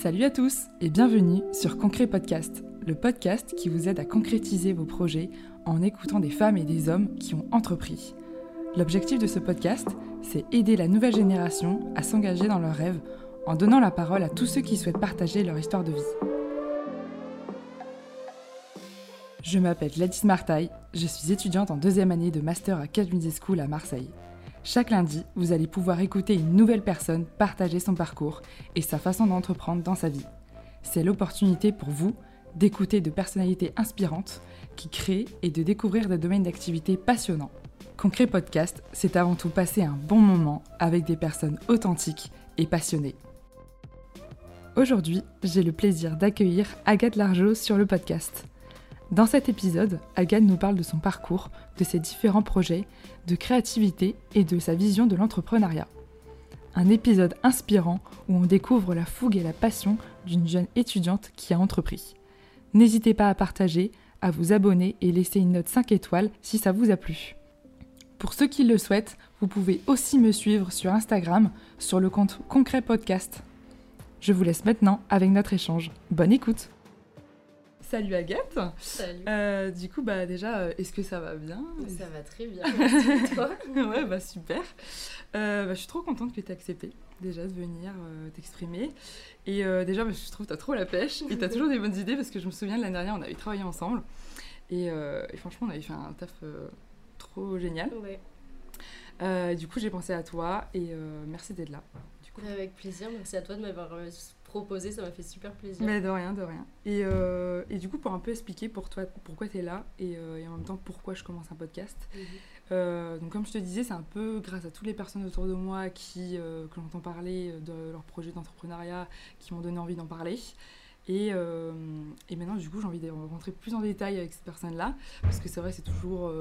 Salut à tous et bienvenue sur Concret Podcast, le podcast qui vous aide à concrétiser vos projets en écoutant des femmes et des hommes qui ont entrepris. L'objectif de ce podcast, c'est aider la nouvelle génération à s'engager dans leurs rêves en donnant la parole à tous ceux qui souhaitent partager leur histoire de vie. Je m'appelle Gladys Martaille, je suis étudiante en deuxième année de Master à Media School à Marseille. Chaque lundi, vous allez pouvoir écouter une nouvelle personne partager son parcours et sa façon d'entreprendre dans sa vie. C'est l'opportunité pour vous d'écouter de personnalités inspirantes qui créent et de découvrir des domaines d'activité passionnants. Concret Podcast, c'est avant tout passer un bon moment avec des personnes authentiques et passionnées. Aujourd'hui, j'ai le plaisir d'accueillir Agathe Largeau sur le podcast. Dans cet épisode, Agathe nous parle de son parcours, de ses différents projets, de créativité et de sa vision de l'entrepreneuriat. Un épisode inspirant où on découvre la fougue et la passion d'une jeune étudiante qui a entrepris. N'hésitez pas à partager, à vous abonner et laisser une note 5 étoiles si ça vous a plu. Pour ceux qui le souhaitent, vous pouvez aussi me suivre sur Instagram sur le compte Concret Podcast. Je vous laisse maintenant avec notre échange. Bonne écoute Salut Agathe. Salut. Euh, du coup, bah déjà, euh, est-ce que ça va bien? Ça va très bien. Merci, toi? Ouais, bah super. Euh, bah, je suis trop contente que tu aies accepté déjà de venir t'exprimer. Et déjà, bah, je trouve que tu as trop la pêche et tu as toujours des bonnes idées parce que je me souviens de l'année dernière, on avait travaillé ensemble. Et, et, franchement, on avait fait un taf trop génial. Ouais. du coup, j'ai pensé à toi et merci d'être là. Du coup. Avec plaisir, merci à toi de m'avoir proposé, ça m'a fait super plaisir. Mais de rien, de rien. Et, euh, et du coup, pour un peu expliquer pour toi pourquoi tu es là et, euh, et, en même temps pourquoi je commence un podcast. Mhm. euh, donc, comme je te disais, c'est un peu grâce à toutes les personnes autour de moi qui, que j'entends parler de leur projet d'entrepreneuriat qui m'ont donné envie d'en parler. Et, et, maintenant, du coup, j'ai envie de rentrer plus en détail avec ces personnes-là parce que c'est vrai, c'est toujours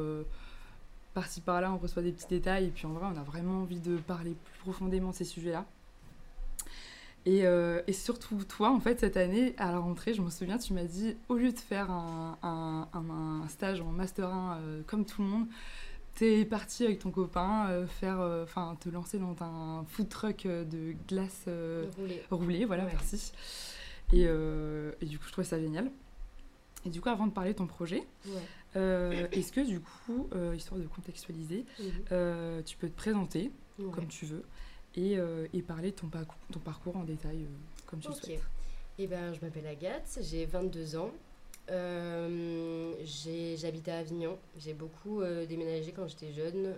par-ci par-là, on reçoit des petits détails et puis en vrai, on a vraiment envie de parler plus profondément de ces sujets-là. Euh, et, surtout, toi, en fait, cette année, à la rentrée, je me souviens, tu m'as dit, au lieu de faire un, un, stage en Master 1 euh, comme tout le monde, t'es parti avec ton copain euh, faire, enfin, te lancer dans un food truck de glace roulée. voilà, merci. Et, et, du coup, je trouvais ça génial. Et du coup, avant de parler de ton projet, est-ce que du coup, histoire de contextualiser, tu peux te présenter comme tu veux et, euh, et parler de ton, ton, parcours en détail euh, comme tu le souhaites. Eh ben, je m'appelle Agathe, j'ai 22 ans. Euh, J'habite à Avignon. J'ai beaucoup euh, déménagé quand j'étais jeune.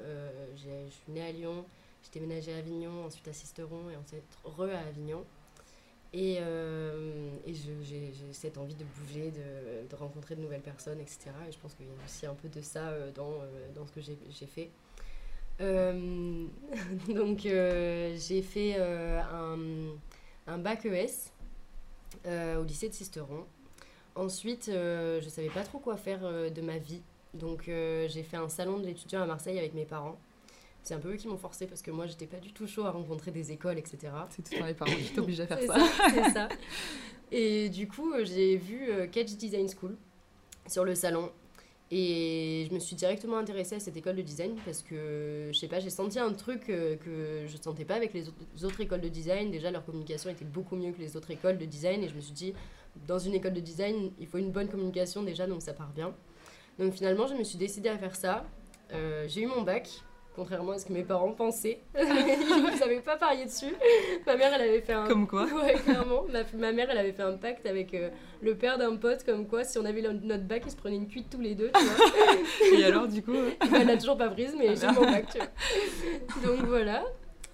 je suis née à Lyon. J'ai déménagé à Avignon, ensuite à Sisteron et ensuite re à Avignon. Et, et j'ai cette envie de bouger, de, de, rencontrer de nouvelles personnes, etc. Et je pense qu'il y a aussi un peu de ça dans, dans ce que j'ai fait. Euh, donc euh, j'ai fait euh, un, un, bac ES au lycée de Sisteron. Ensuite, je ne savais pas trop quoi faire de ma vie. Donc j'ai fait un salon de l'étudiant à Marseille avec mes parents. C'est un peu eux qui m'ont forcé parce que moi j'étais pas du tout chaud à rencontrer des écoles, etc. C'est tout les parents qui t'obligent à faire ça. C'est ça. Et du coup, j'ai vu Catch Design School sur le salon et je me suis directement intéressée à cette école de design parce que, je sais pas, j'ai senti un truc euh, que je ne sentais pas avec les autres écoles de design. Déjà, leur communication était beaucoup mieux que les autres écoles de design. Et je me suis dit, dans une école de design, il faut une bonne communication déjà, donc ça part bien. Donc finalement, je me suis décidée à faire ça. Euh, j'ai eu mon bac contrairement à ce que mes parents pensaient. Ils n'avaient pas parié dessus. Ma mère, elle avait fait un... Comme quoi Ouais, clairement. Ma, mère, elle avait fait un pacte avec euh, le père d'un pote, comme quoi, si on avait notre bac, ils se prenaient une cuite tous les deux, tu vois. Et alors, du coup Elle l'a toujours pas prise, mais j'ai mon bac, tu vois. Donc voilà.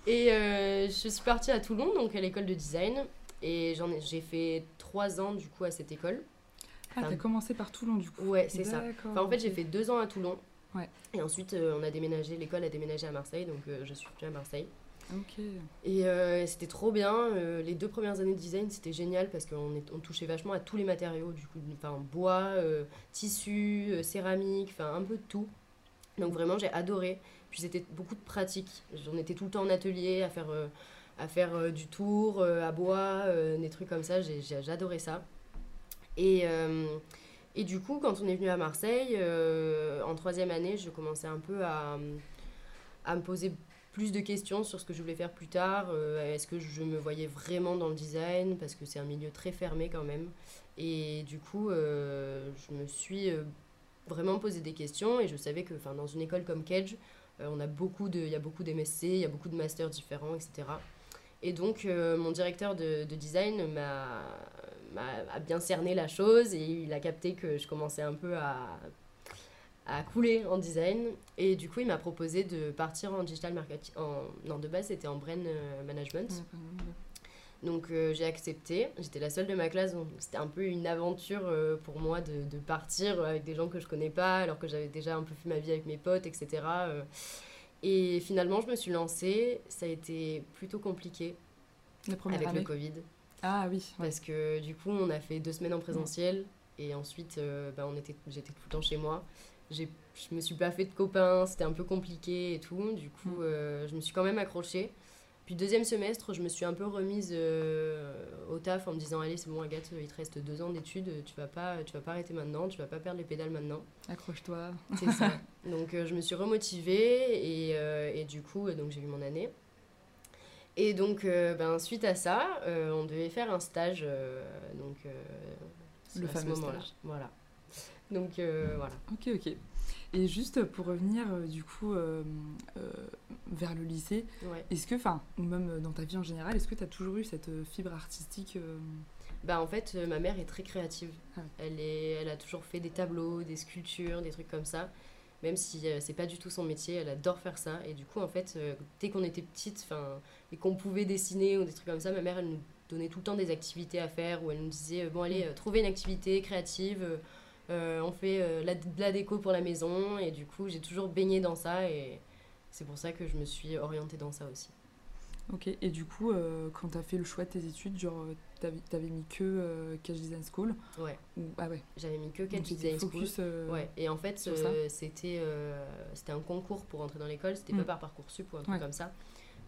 Et euh, je suis partie à Toulon, donc à l'école de design. Et ai, j'ai fait trois ans, du coup, à cette école. Ah, t'as commencé par Toulon, du coup Ouais, c'est ça. Enfin, en fait, j'ai fait deux ans à Toulon. Et ensuite, euh, on a déménagé, l'école a déménagé à Marseille, donc euh, je suis venue à Marseille. Ok. Et euh, c'était trop bien. les deux premières années de design, c'était génial parce qu'on on touchait vachement à tous les matériaux, du coup, enfin bois, tissu, céramique, enfin un peu de tout. Donc vraiment, j'ai adoré. Puis c'était beaucoup de pratique. J'en étais tout le temps en atelier à faire, à faire du tour, à bois, des trucs comme ça. J'ai adoré ça. Et et du coup, quand on est venu à Marseille, euh, en troisième année, je commençais un peu à, à me poser plus de questions sur ce que je voulais faire plus tard. Est-ce que je me voyais vraiment dans le design? Parce que c'est un milieu très fermé quand même. Et du coup, je me suis vraiment posé des questions et je savais que dans une école comme Kedge, on a il y a beaucoup d'MSC, il y a beaucoup de masters différents, etc. Et donc, mon directeur de design m'a a bien cerné la chose et il a capté que je commençais un peu à, à couler en design. Et du coup, il m'a proposé de partir en digital marketing. En, non, de base, c'était en brain euh, management. Donc euh, j'ai accepté. J'étais la seule de ma classe, donc c'était un peu une aventure euh, pour moi de, de, partir avec des gens que je connais pas, alors que j'avais déjà un peu fait ma vie avec mes potes, etc. Et finalement, je me suis lancée. Ça a été plutôt compliqué avec le Covid. Ah oui. Parce que du coup, on a fait deux semaines en présentiel et ensuite, euh, bah, on était, j'étais tout le temps chez moi. J'ai, je me suis pas fait de copains, c'était un peu compliqué et tout. Du coup, mm. euh, je me suis quand même accrochée. Puis deuxième semestre, je me suis un peu remise euh, au taf en me disant allez c'est bon Agathe, il te reste deux ans d'études, tu vas pas, tu vas pas arrêter maintenant, tu vas pas perdre les pédales maintenant. Accroche-toi. C'est ça. Donc je me suis remotivée et, et du coup donc j'ai eu mon année. Et donc, euh, ben, suite à ça, euh, on devait faire un stage. Euh, donc, le fameux stage. Voilà. Donc, voilà. Ok, ok. Et juste pour revenir, du coup, vers le lycée, est-ce que, enfin, ou même dans ta vie en général, est-ce que tu as toujours eu cette fibre artistique bah, en fait, ma mère est très créative. Ah elle, est, elle a toujours fait des tableaux, des sculptures, des trucs comme ça même si euh, c'est pas du tout son métier, elle adore faire ça. Et du coup, en fait, euh, dès qu'on était petite et qu'on pouvait dessiner ou des trucs comme ça, ma mère, elle nous donnait tout le temps des activités à faire, où elle nous disait, euh, bon, allez, trouvez une activité créative, on fait la, de la déco pour la maison. Et du coup, j'ai toujours baigné dans ça, et c'est pour ça que je me suis orientée dans ça aussi. Ok, et du coup, euh, quand tu as fait le choix de tes études, genre, euh, t'avais, mis que euh, Design School Ouais. Ah ouais. J'avais mis que Catch Design School. Euh, ouais, et en fait, c'était, c'était un concours pour entrer dans l'école, c'était pas mm. par Parcoursup ou un truc comme ça.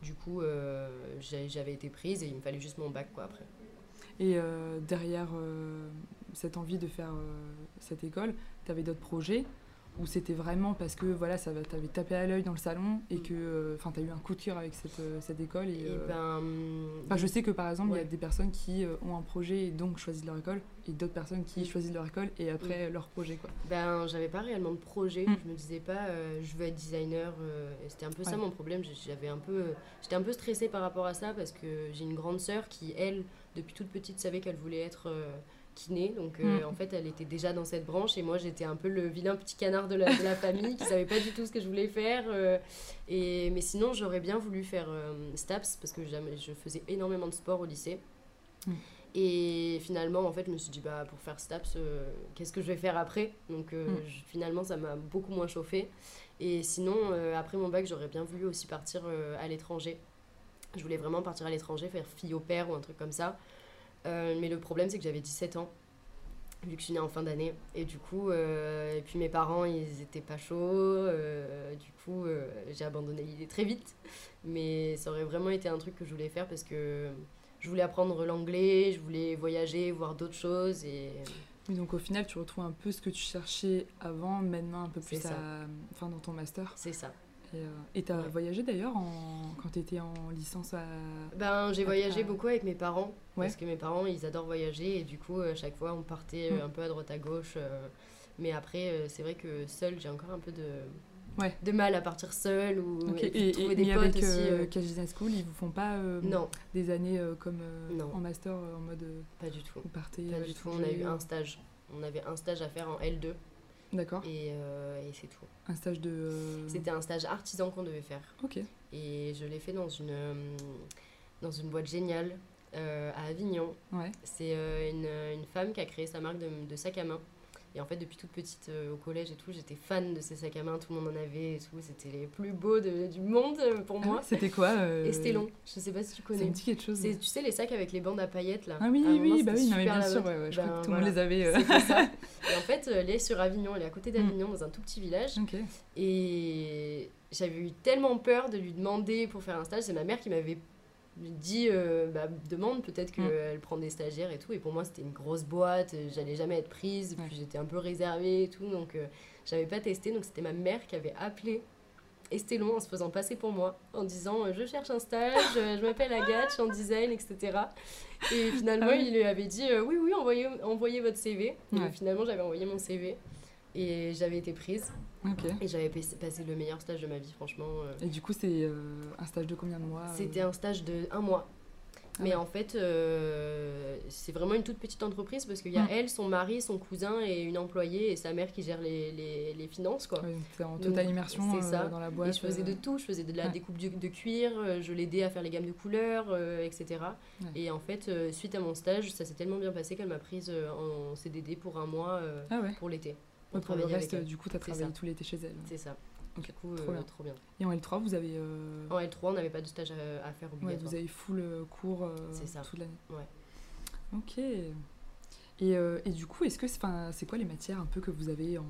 Du coup, j'avais été prise et il me fallait juste mon bac, quoi, après. Et derrière cette envie de faire cette école, tu avais d'autres projets? Ou c'était vraiment parce que voilà ça t'avait tapé à l'œil dans le salon et mm. que euh, enfin tu as eu un coup de cœur avec cette, euh, cette école et, euh, ben, je sais que par exemple il y a des personnes qui ont un projet et donc choisissent leur école et d'autres personnes qui mm. choisissent leur école et après mm. leur projet quoi. Ben j'avais pas réellement de projet. Je me disais pas je veux être designer c'était un peu ça mon problème. J'avais un peu j'étais un peu stressée par rapport à ça parce que j'ai une grande sœur qui elle depuis toute petite savait qu'elle voulait être kiné. Donc, euh, mm. en fait, elle était déjà dans cette branche et moi, j'étais un peu le vilain petit canard de la, de la famille qui savait pas du tout ce que je voulais faire. Euh, et, mais sinon, j'aurais bien voulu faire euh, STAPS parce que je faisais énormément de sport au lycée. Mm. Et finalement, en fait, je me suis dit, bah, pour faire STAPS, qu'est-ce que je vais faire après? Donc, mm. finalement, ça m'a beaucoup moins chauffé. Et sinon, après mon bac, j'aurais bien voulu aussi partir à l'étranger. Je voulais vraiment partir à l'étranger, faire fille au père ou un truc comme ça. Euh, mais le problème, c'est que j'avais 17 ans, vu que je suis née en fin d'année. Et du coup, euh, et puis mes parents, ils étaient pas chauds. Euh, du coup, j'ai abandonné l'idée très vite. Mais ça aurait vraiment été un truc que je voulais faire parce que je voulais apprendre l'anglais, je voulais voyager, voir d'autres choses. Et... donc au final, tu retrouves un peu ce que tu cherchais avant, maintenant un peu plus enfin, dans ton master. C'est ça. Et tu as voyagé d'ailleurs quand tu étais en licence à... Ben, j'ai voyagé beaucoup avec mes parents. Parce que mes parents, ils adorent voyager. Et du coup, à euh, chaque fois, on partait euh, mm. un peu à droite à gauche. Euh. mais après, c'est vrai que seul, j'ai encore un peu de, de mal à partir seul. Ou, et, trouver des potes avec aussi. Business School, ils vous font pas non. des années comme en master en mode... pas du tout. Vous partez Pas du tout. On a eu un stage. On avait un stage à faire en L2. D'accord. Et, euh, et c'est tout. Un stage de. Euh, C'était un stage artisan qu'on devait faire. Ok. Et je l'ai fait dans une, euh, dans une boîte géniale à Avignon. Ouais. C'est une, une, femme qui a créé sa marque de, de sac à main. Et en fait, depuis toute petite euh, au collège et tout, j'étais fan de ces sacs à main, tout le monde en avait et tout. C'était les plus beaux du monde euh, pour moi. C'était quoi euh... Estelon, je sais pas si tu connais. C'est quelque chose. Tu sais, les sacs avec les bandes à paillettes là. Ah oui, oui, bah oui, non, mais bien sûr, ouais, ouais, je crois que tout le monde les avait. Euh. C'est ça. Et en fait, elle est sur Avignon, elle est à côté d'Avignon, mm. dans un tout petit village. Et j'avais eu tellement peur de lui demander pour faire un stage. C'est ma mère qui m'avait dit euh, bah, demande peut-être qu'elle mm. prend des stagiaires et tout et pour moi c'était une grosse boîte euh, j'allais jamais être prise puis j'étais un peu réservée et tout donc euh, j'avais pas testé donc c'était ma mère qui avait appelé Estelon en se faisant passer pour moi, en disant euh, je cherche un stage, euh, je m'appelle Agathe, je suis en design, etc. Et finalement, Ah oui. il lui avait dit euh, oui, oui, envoyez, envoyez votre CV. Et finalement, j'avais envoyé mon CV et j'avais été prise. Et j'avais pas- passé le meilleur stage de ma vie, franchement. euh. Et du coup, c'est euh, un stage de combien de mois euh C'était un stage de un mois. Ah Mais ouais. en fait, euh, c'est vraiment une toute petite entreprise parce qu'il y a elle, son mari, son cousin et une employée et sa mère qui gère les, les, les finances. Quoi. Ouais, en Donc, totale immersion euh, ça. dans la Et boîte. je faisais de tout, je faisais de la ouais. découpe de, de cuir, je l'aidais à faire les gammes de couleurs, etc. Et en fait, suite à mon stage, ça s'est tellement bien passé qu'elle m'a prise en CDD pour un mois Ah pour l'été. Ouais, Pour le reste, du coup, t'as C'est travaillé tout l'été chez elle. C'est ça. Du coup, trop euh, bien. trop bien. Et en L3, vous avez, euh, En L3, on n'avait pas de stage à, à faire ouais, obligatoire. vous avez full euh, cours ça. toute l'année. Ouais. Ok. Et, euh, et du coup, est-ce que c'est c'est quoi les matières un peu que vous avez en,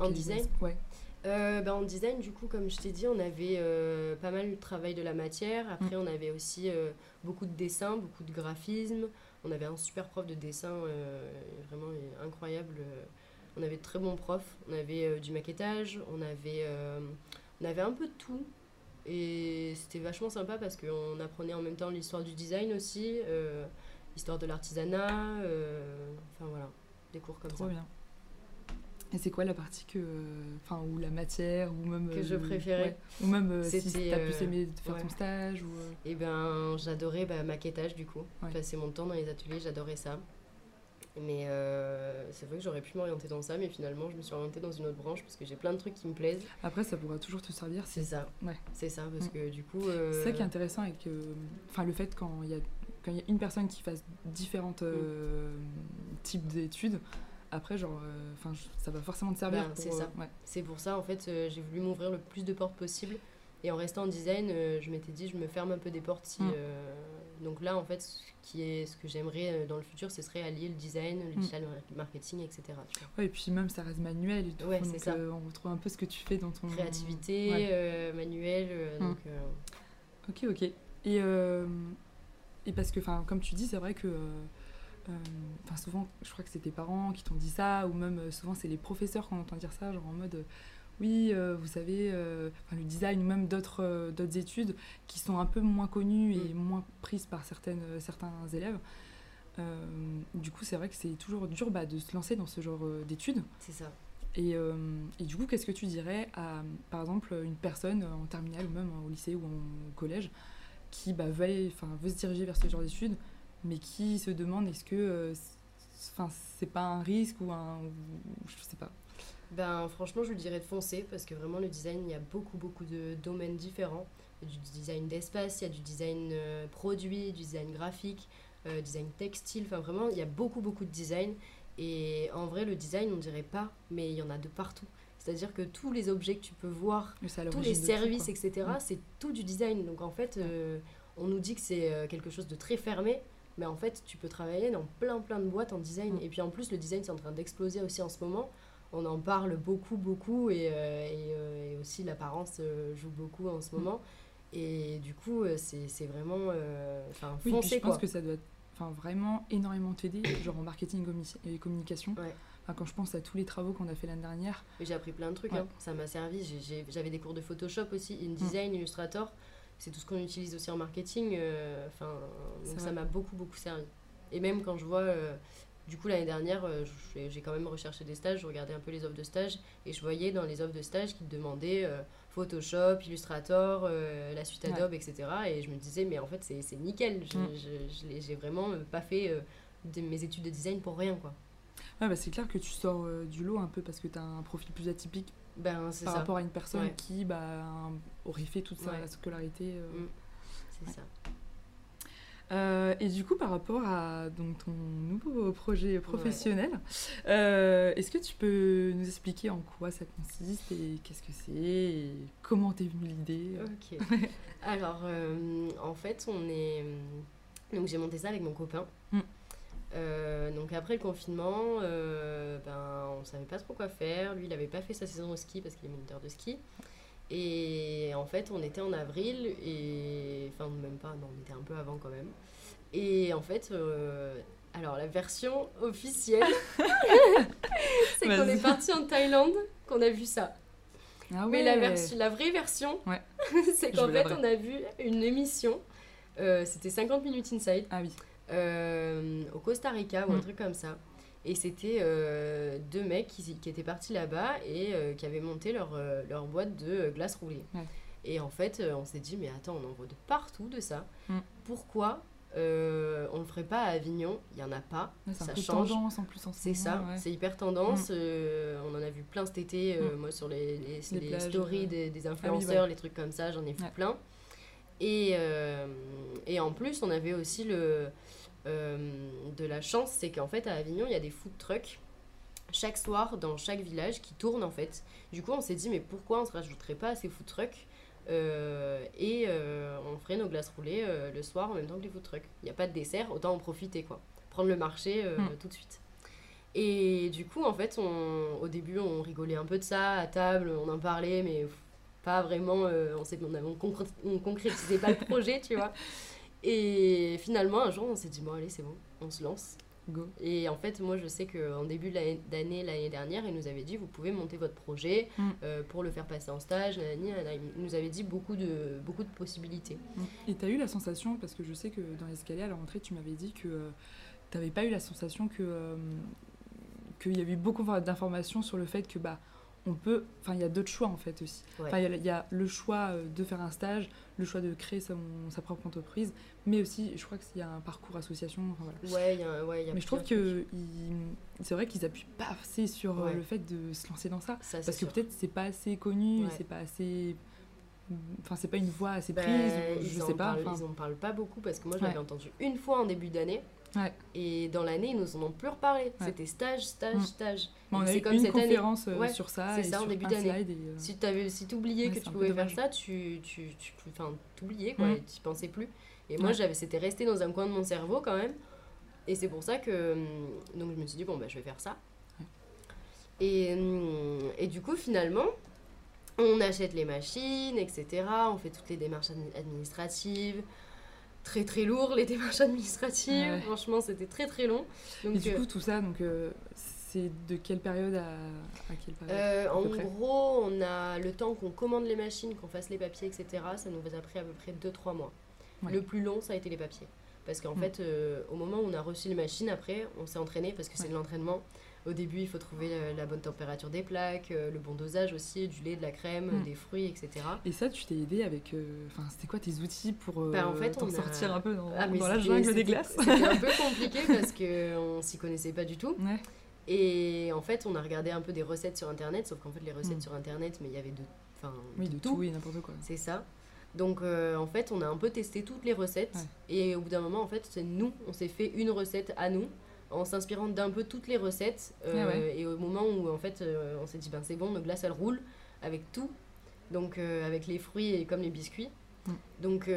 En design Ouais. Euh, ben, en design, du coup, comme je t'ai dit, on avait euh, pas mal de travail de la matière. Après, on avait aussi beaucoup de dessins, beaucoup de graphisme. On avait un super prof de dessin, vraiment incroyable. On avait de très bons profs. On avait euh, du maquettage, on avait, euh, on avait un peu de tout. Et c'était vachement sympa parce qu'on apprenait en même temps l'histoire du design aussi, euh, l'histoire de l'artisanat. enfin voilà, des cours comme Trop ça. bien. Et c'est quoi la partie que. Enfin, ou la matière, ou même. Que euh, je préférais ouais. Ou même euh, si t'as plus euh, aimé de faire ouais. ton stage, ou. Et ben, j'adorais bah, maquettage du coup. Ouais. Passer mon temps dans les ateliers, j'adorais ça. Mais euh, c'est vrai que j'aurais pu m'orienter dans ça, mais finalement, je me suis orientée dans une autre branche parce que j'ai plein de trucs qui me plaisent. Après, ça pourra toujours te servir si C'est ça. Ouais. C'est ça, parce Mm. que du coup. euh, C'est ça qui est intéressant avec euh, enfin, le fait quand il y, a, quand il y a une personne qui fasse différents euh, types d'études, après, genre, euh, enfin, ça va forcément te servir. Ben, c'est ça. euh, ouais. C'est pour ça, en fait, euh, j'ai voulu m'ouvrir le plus de portes possible. Et en restant en design, euh, je m'étais dit, je me ferme un peu des portes. Si, Mm. euh, Donc là, en fait, ce, qui est, ce que j'aimerais euh, dans le futur, ce serait allier le design, le Mm. digital marketing, etc. Ouais, et puis même, ça reste manuel et tout. Ouais, c'est donc, ça. on retrouve un peu ce que tu fais dans ton. Créativité, Ouais. manuel, Mm. donc... Ok, ok. Et, et parce que, comme tu dis, c'est vrai que. Enfin, souvent, je crois que c'est tes parents qui t'ont dit ça, ou même souvent, c'est les professeurs qu'on entend dire ça, genre en mode. Oui, euh, vous savez, euh, enfin, le design ou même d'autres euh, d'autres études qui sont un peu moins connues et Mm. moins prises par certaines, certains élèves. Du coup, c'est vrai que c'est toujours dur bah, de se lancer dans ce genre d'études. c'est ça. Et, et du coup, qu'est-ce que tu dirais à, par exemple, une personne en terminale ou même au lycée ou en- au collège qui bah, veut, aller- veut se diriger vers ce genre d'études, mais qui se demande est-ce que enfin, c'est pas un risque ou un. ou- je sais pas. Ben, franchement, je lui dirais de foncer parce que vraiment, le design, il y a beaucoup, beaucoup de domaines différents. Il y a du design d'espace, il y a du design euh, produit, du design graphique, euh, design textile. Enfin, vraiment, il y a beaucoup, beaucoup de design. Et en vrai, le design, on dirait pas, mais il y en a de partout. C'est-à-dire que tous les objets que tu peux voir, tous les tout, services, etc., Mm. c'est tout du design. Donc en fait, euh, on nous dit que c'est euh, quelque chose de très fermé, mais en fait, tu peux travailler dans plein plein de boîtes en design. Mm. Et puis en plus, le design, c'est en train d'exploser aussi en ce moment. On en parle beaucoup, beaucoup, et, euh, et, euh, et aussi l'apparence euh, joue beaucoup en Mm. ce moment. Et du coup, c'est vraiment... Enfin, Oui, puis je pense quoi. que ça doit vraiment énormément t'aider, genre en marketing et communication. Ouais. Enfin, quand je pense à tous les travaux qu'on a fait l'année dernière, J'ai appris plein de trucs, Ouais. hein. ça m'a servi. J'avais des cours de Photoshop aussi, Mm. InDesign, Illustrator. C'est tout ce qu'on utilise aussi en marketing. Enfin, donc ça m'a beaucoup, beaucoup servi. Et même quand je vois, euh, du coup, l'année dernière, euh, j'ai j'ai quand même recherché des stages, je regardais un peu les offres de stage et je voyais dans les offres de stage qu'ils demandaient euh, Photoshop, Illustrator, euh, la suite Ouais. Adobe, etc. Et je me disais, mais en fait, c'est nickel. Je- Mm. je- je J'ai vraiment pas fait euh, de mes études de design pour rien, quoi. ouais, bah, c'est clair que tu sors du lot un peu parce que tu as un profil plus atypique Ben, par ça. rapport à une personne Ouais. qui bah, aurait fait toute sa Ouais. scolarité. Mm. C'est ça. Euh, et du coup, par rapport à donc, ton nouveau projet professionnel, euh, est-ce que tu peux nous expliquer en quoi ça consiste et qu'est-ce que c'est et comment t'es venue l'idée euh? Ok. Alors, euh, en fait, on est. Donc, j'ai monté ça avec mon copain. Mm. Donc, après le confinement, ben, on savait pas trop quoi faire. Lui, il avait pas fait sa saison au ski parce qu'il est moniteur de ski. Et en fait, on était en avril et. Enfin, même pas, non, on était un peu avant quand même. Et en fait. euh, Alors, la version officielle, c'est qu'on est parti en Thaïlande, qu'on a vu ça. Ah Mais la, version- la vraie version, Ouais. c'est qu'en fait, on a vu une émission, euh, c'était 50 minutes inside, Ah oui. euh, au Costa Rica ou un Mm. truc comme ça. Et c'était euh, deux mecs qui, qui étaient partis là-bas et euh, qui avaient monté leur, euh, leur boîte de glace roulée. Ouais. Et en fait, on s'est dit, mais attends, on en voit de partout de ça. Mm. Pourquoi on le ferait pas à Avignon? Il y en a pas. Ouais, ça change. tendance en plus en ce C'est ça, ouais. c'est hyper tendance. euh, on en a vu plein cet été, Mm. moi sur les, les, Les les plages, stories des, des ouais. influenceurs, les trucs comme ça, j'en ai vu plein. Et, et en plus, on avait aussi le, de la chance, c'est qu'en fait à Avignon, il y a des food trucks chaque soir dans chaque village qui tournent en fait. Du coup, on s'est dit, mais pourquoi on ne se rajouterait pas à ces food trucks euh, et euh, on ferait nos glaces roulées euh, le soir en même temps que les food trucks. Il n'y a pas de dessert, autant en profiter quoi. Prendre le marché euh, Mm. tout de suite. Et du coup, en fait, on, au début, on rigolait un peu de ça à table, on en parlait, mais pas vraiment. euh, on, on concrétisait pas le projet, tu vois. Et finalement, un jour, on s'est dit, bon, allez, c'est bon, on se lance. Go. Et en fait, moi, je sais qu'en début d'année, l'année dernière, il nous avait dit, vous pouvez monter votre projet Mm. euh, pour le faire passer en stage. nanani, nanana. Il nous avait dit beaucoup de, beaucoup de possibilités. Et t'as eu la sensation, parce que je sais que dans l'escalier à la rentrée, tu m'avais dit que euh, t'avais pas eu la sensation que euh, qu'il y avait eu beaucoup d'informations sur le fait que bah on peut, enfin il y a d'autres choix en fait aussi. Ouais. Enfin il y a- il y, a le choix euh, de faire un stage, le choix de créer son- sa propre entreprise, mais aussi je crois qu'il y a un parcours association. Enfin, voilà. Ouais, il y a, ouais, il y a Mais je trouve que c'est vrai qu'ils appuient pas assez sur euh, Ouais. le fait de se lancer dans ça. Ça, parce que peut-être c'est pas assez connu, c'est pas assez, enfin c'est pas une voie assez Bah, prise, ou je sais pas. parlent, ils en parlent pas beaucoup parce que moi je l'avais entendu une fois en début d'année Ouais. et dans l'année ils nous en ont plus reparlé. Ouais. C'était stage, stage, Mm. stage. Bon, on a eu comme une cette année. conférence euh, Ouais, sur ça, c'est ça, en début d'année. euh, Si tu si t'oubliais Ouais, que tu pouvais faire ça, tu, tu, tu, t'oubliais quoi, Mm. tu pensais plus. Et moi j'avais, c'était resté dans un coin de mon cerveau quand même. Et c'est pour ça que hum, donc je me suis dit bon bah je vais faire ça. Et, hum, et du coup finalement on achète les machines, etc. On fait toutes les démarches admi- administratives. Très très lourd les démarches administratives. Ouais. Franchement c'était très très long. Donc et du euh, coup, tout ça, donc euh, c'est de quelle période à, à quelle période Euh, à en gros, on a le temps qu'on commande les machines, qu'on fasse les papiers, etc. Ça nous a pris à peu près 2-3 mois. Ouais. Le plus long, ça a été les papiers. Parce qu'en Mm. fait, au moment où on a reçu les machines, après, on s'est entraîné parce que c'est Ouais. de l'entraînement. Au début, il faut trouver la, la bonne température des plaques, euh, le bon dosage aussi, du lait, de la crème, Mm. des fruits, etc. Et ça, tu t'es aidé avec. euh, Enfin, c'était quoi tes outils pour euh, Bah, en fait, t'en a- sortir un peu dans, Ah, dans la jungle des glaces C'était un peu compliqué parce qu'on s'y connaissait pas du tout. Ouais. Et en fait, on a regardé un peu des recettes sur internet, sauf qu'en fait, les recettes Mm. sur internet, mais il y avait de, enfin, Oui, de tout et n'importe quoi. C'est ça. Donc euh, en fait, on a un peu testé toutes les recettes Ouais. et au bout d'un moment, en fait, c'est nous, on s'est fait une recette à nous en s'inspirant d'un peu toutes les recettes euh, Ah ouais. et au moment où en fait, euh, on s'est dit ben c'est bon, nos glaces elles roulent avec tout, donc euh, avec les fruits et comme les biscuits. Mm. Donc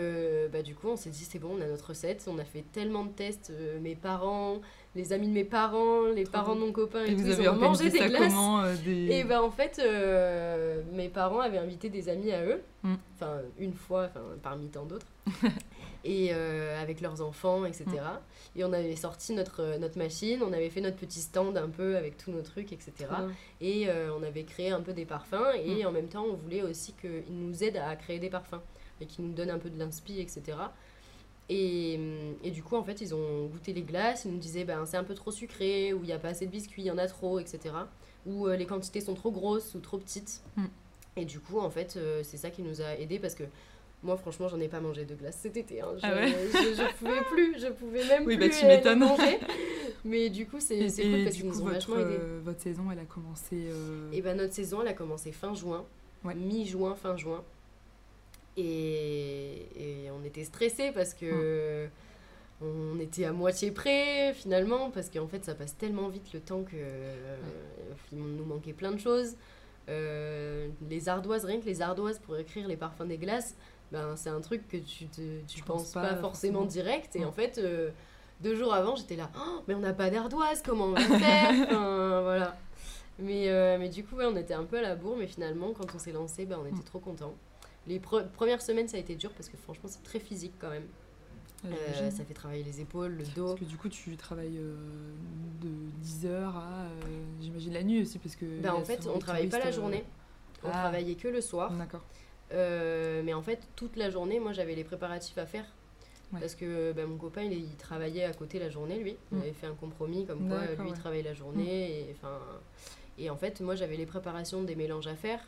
bah, du coup, on s'est dit c'est bon, on a notre recette. On a fait tellement de tests, mes parents, les amis de mes parents, les parents de mon copain et, Et tout, vous ils ont mangé des glaces. comment des... Et ben en fait, mes parents avaient invité des amis à eux, Mm. enfin une fois, enfin parmi tant d'autres, et euh, avec leurs enfants, etc. Mm. Et on avait sorti notre, notre machine, on avait fait notre petit stand un peu avec tous nos trucs, etc. Et euh, on avait créé un peu des parfums, et Mm. en même temps, on voulait aussi qu'ils nous aident à créer des parfums, et qu'ils nous donnent un peu de l'inspi, etc. Et, et du coup, en fait, ils ont goûté les glaces, ils nous disaient ben, c'est un peu trop sucré, ou il n'y a pas assez de biscuits, il y en a trop, etc. Ou euh, les quantités sont trop grosses ou trop petites. Mm. Et du coup, en fait, euh, c'est ça qui nous a aidés parce que moi, franchement, j'en ai pas mangé de glace cet été. hein. Je, Ah ouais je, je pouvais plus, je pouvais même Oui, bah, plus tu les m'étonnes. manger. Mais du coup, c'est cool parce qu'ils nous ont vachement aidés. euh, votre saison, elle a commencé. euh, Et ben notre saison, elle a commencé fin juin, Ouais. mi-juin, fin juin. Et, et on était stressés parce que on était à moitié prêt finalement, parce qu'en fait ça passe tellement vite le temps que euh, nous manquait plein de choses. Euh, les ardoises, rien que les ardoises pour écrire les parfums des glaces, ben, c'est un truc que tu, te, tu penses penses pas, pas forcément, direct. Et Ouais. en fait, euh, deux jours avant, j'étais là, Oh, mais on n'a pas d'ardoise, comment on va faire Enfin, voilà. Mais, euh, mais du coup, ouais, on était un peu à la bourre, mais finalement, quand on s'est lancé, ben, on était Mm. trop contents. Les pre- premières semaines, ça a été dur parce que franchement, c'est très physique quand même. euh, ça fait travailler les épaules, le dos. Parce que du coup, tu travailles euh, de 10h à, euh, j'imagine, la nuit aussi, parce que... Y en fait, on des travaille pas la journée. On Ah. travaillait que le soir. D'accord. Euh, mais en fait, toute la journée, moi, j'avais les préparatifs à faire. Ouais. Parce que bah, mon copain, il, il travaillait à côté la journée, lui. On Mm. avait fait un compromis, comme quoi, lui, il ouais. travaillait la journée. Et, enfin, et en fait, moi, j'avais les préparations des mélanges à faire.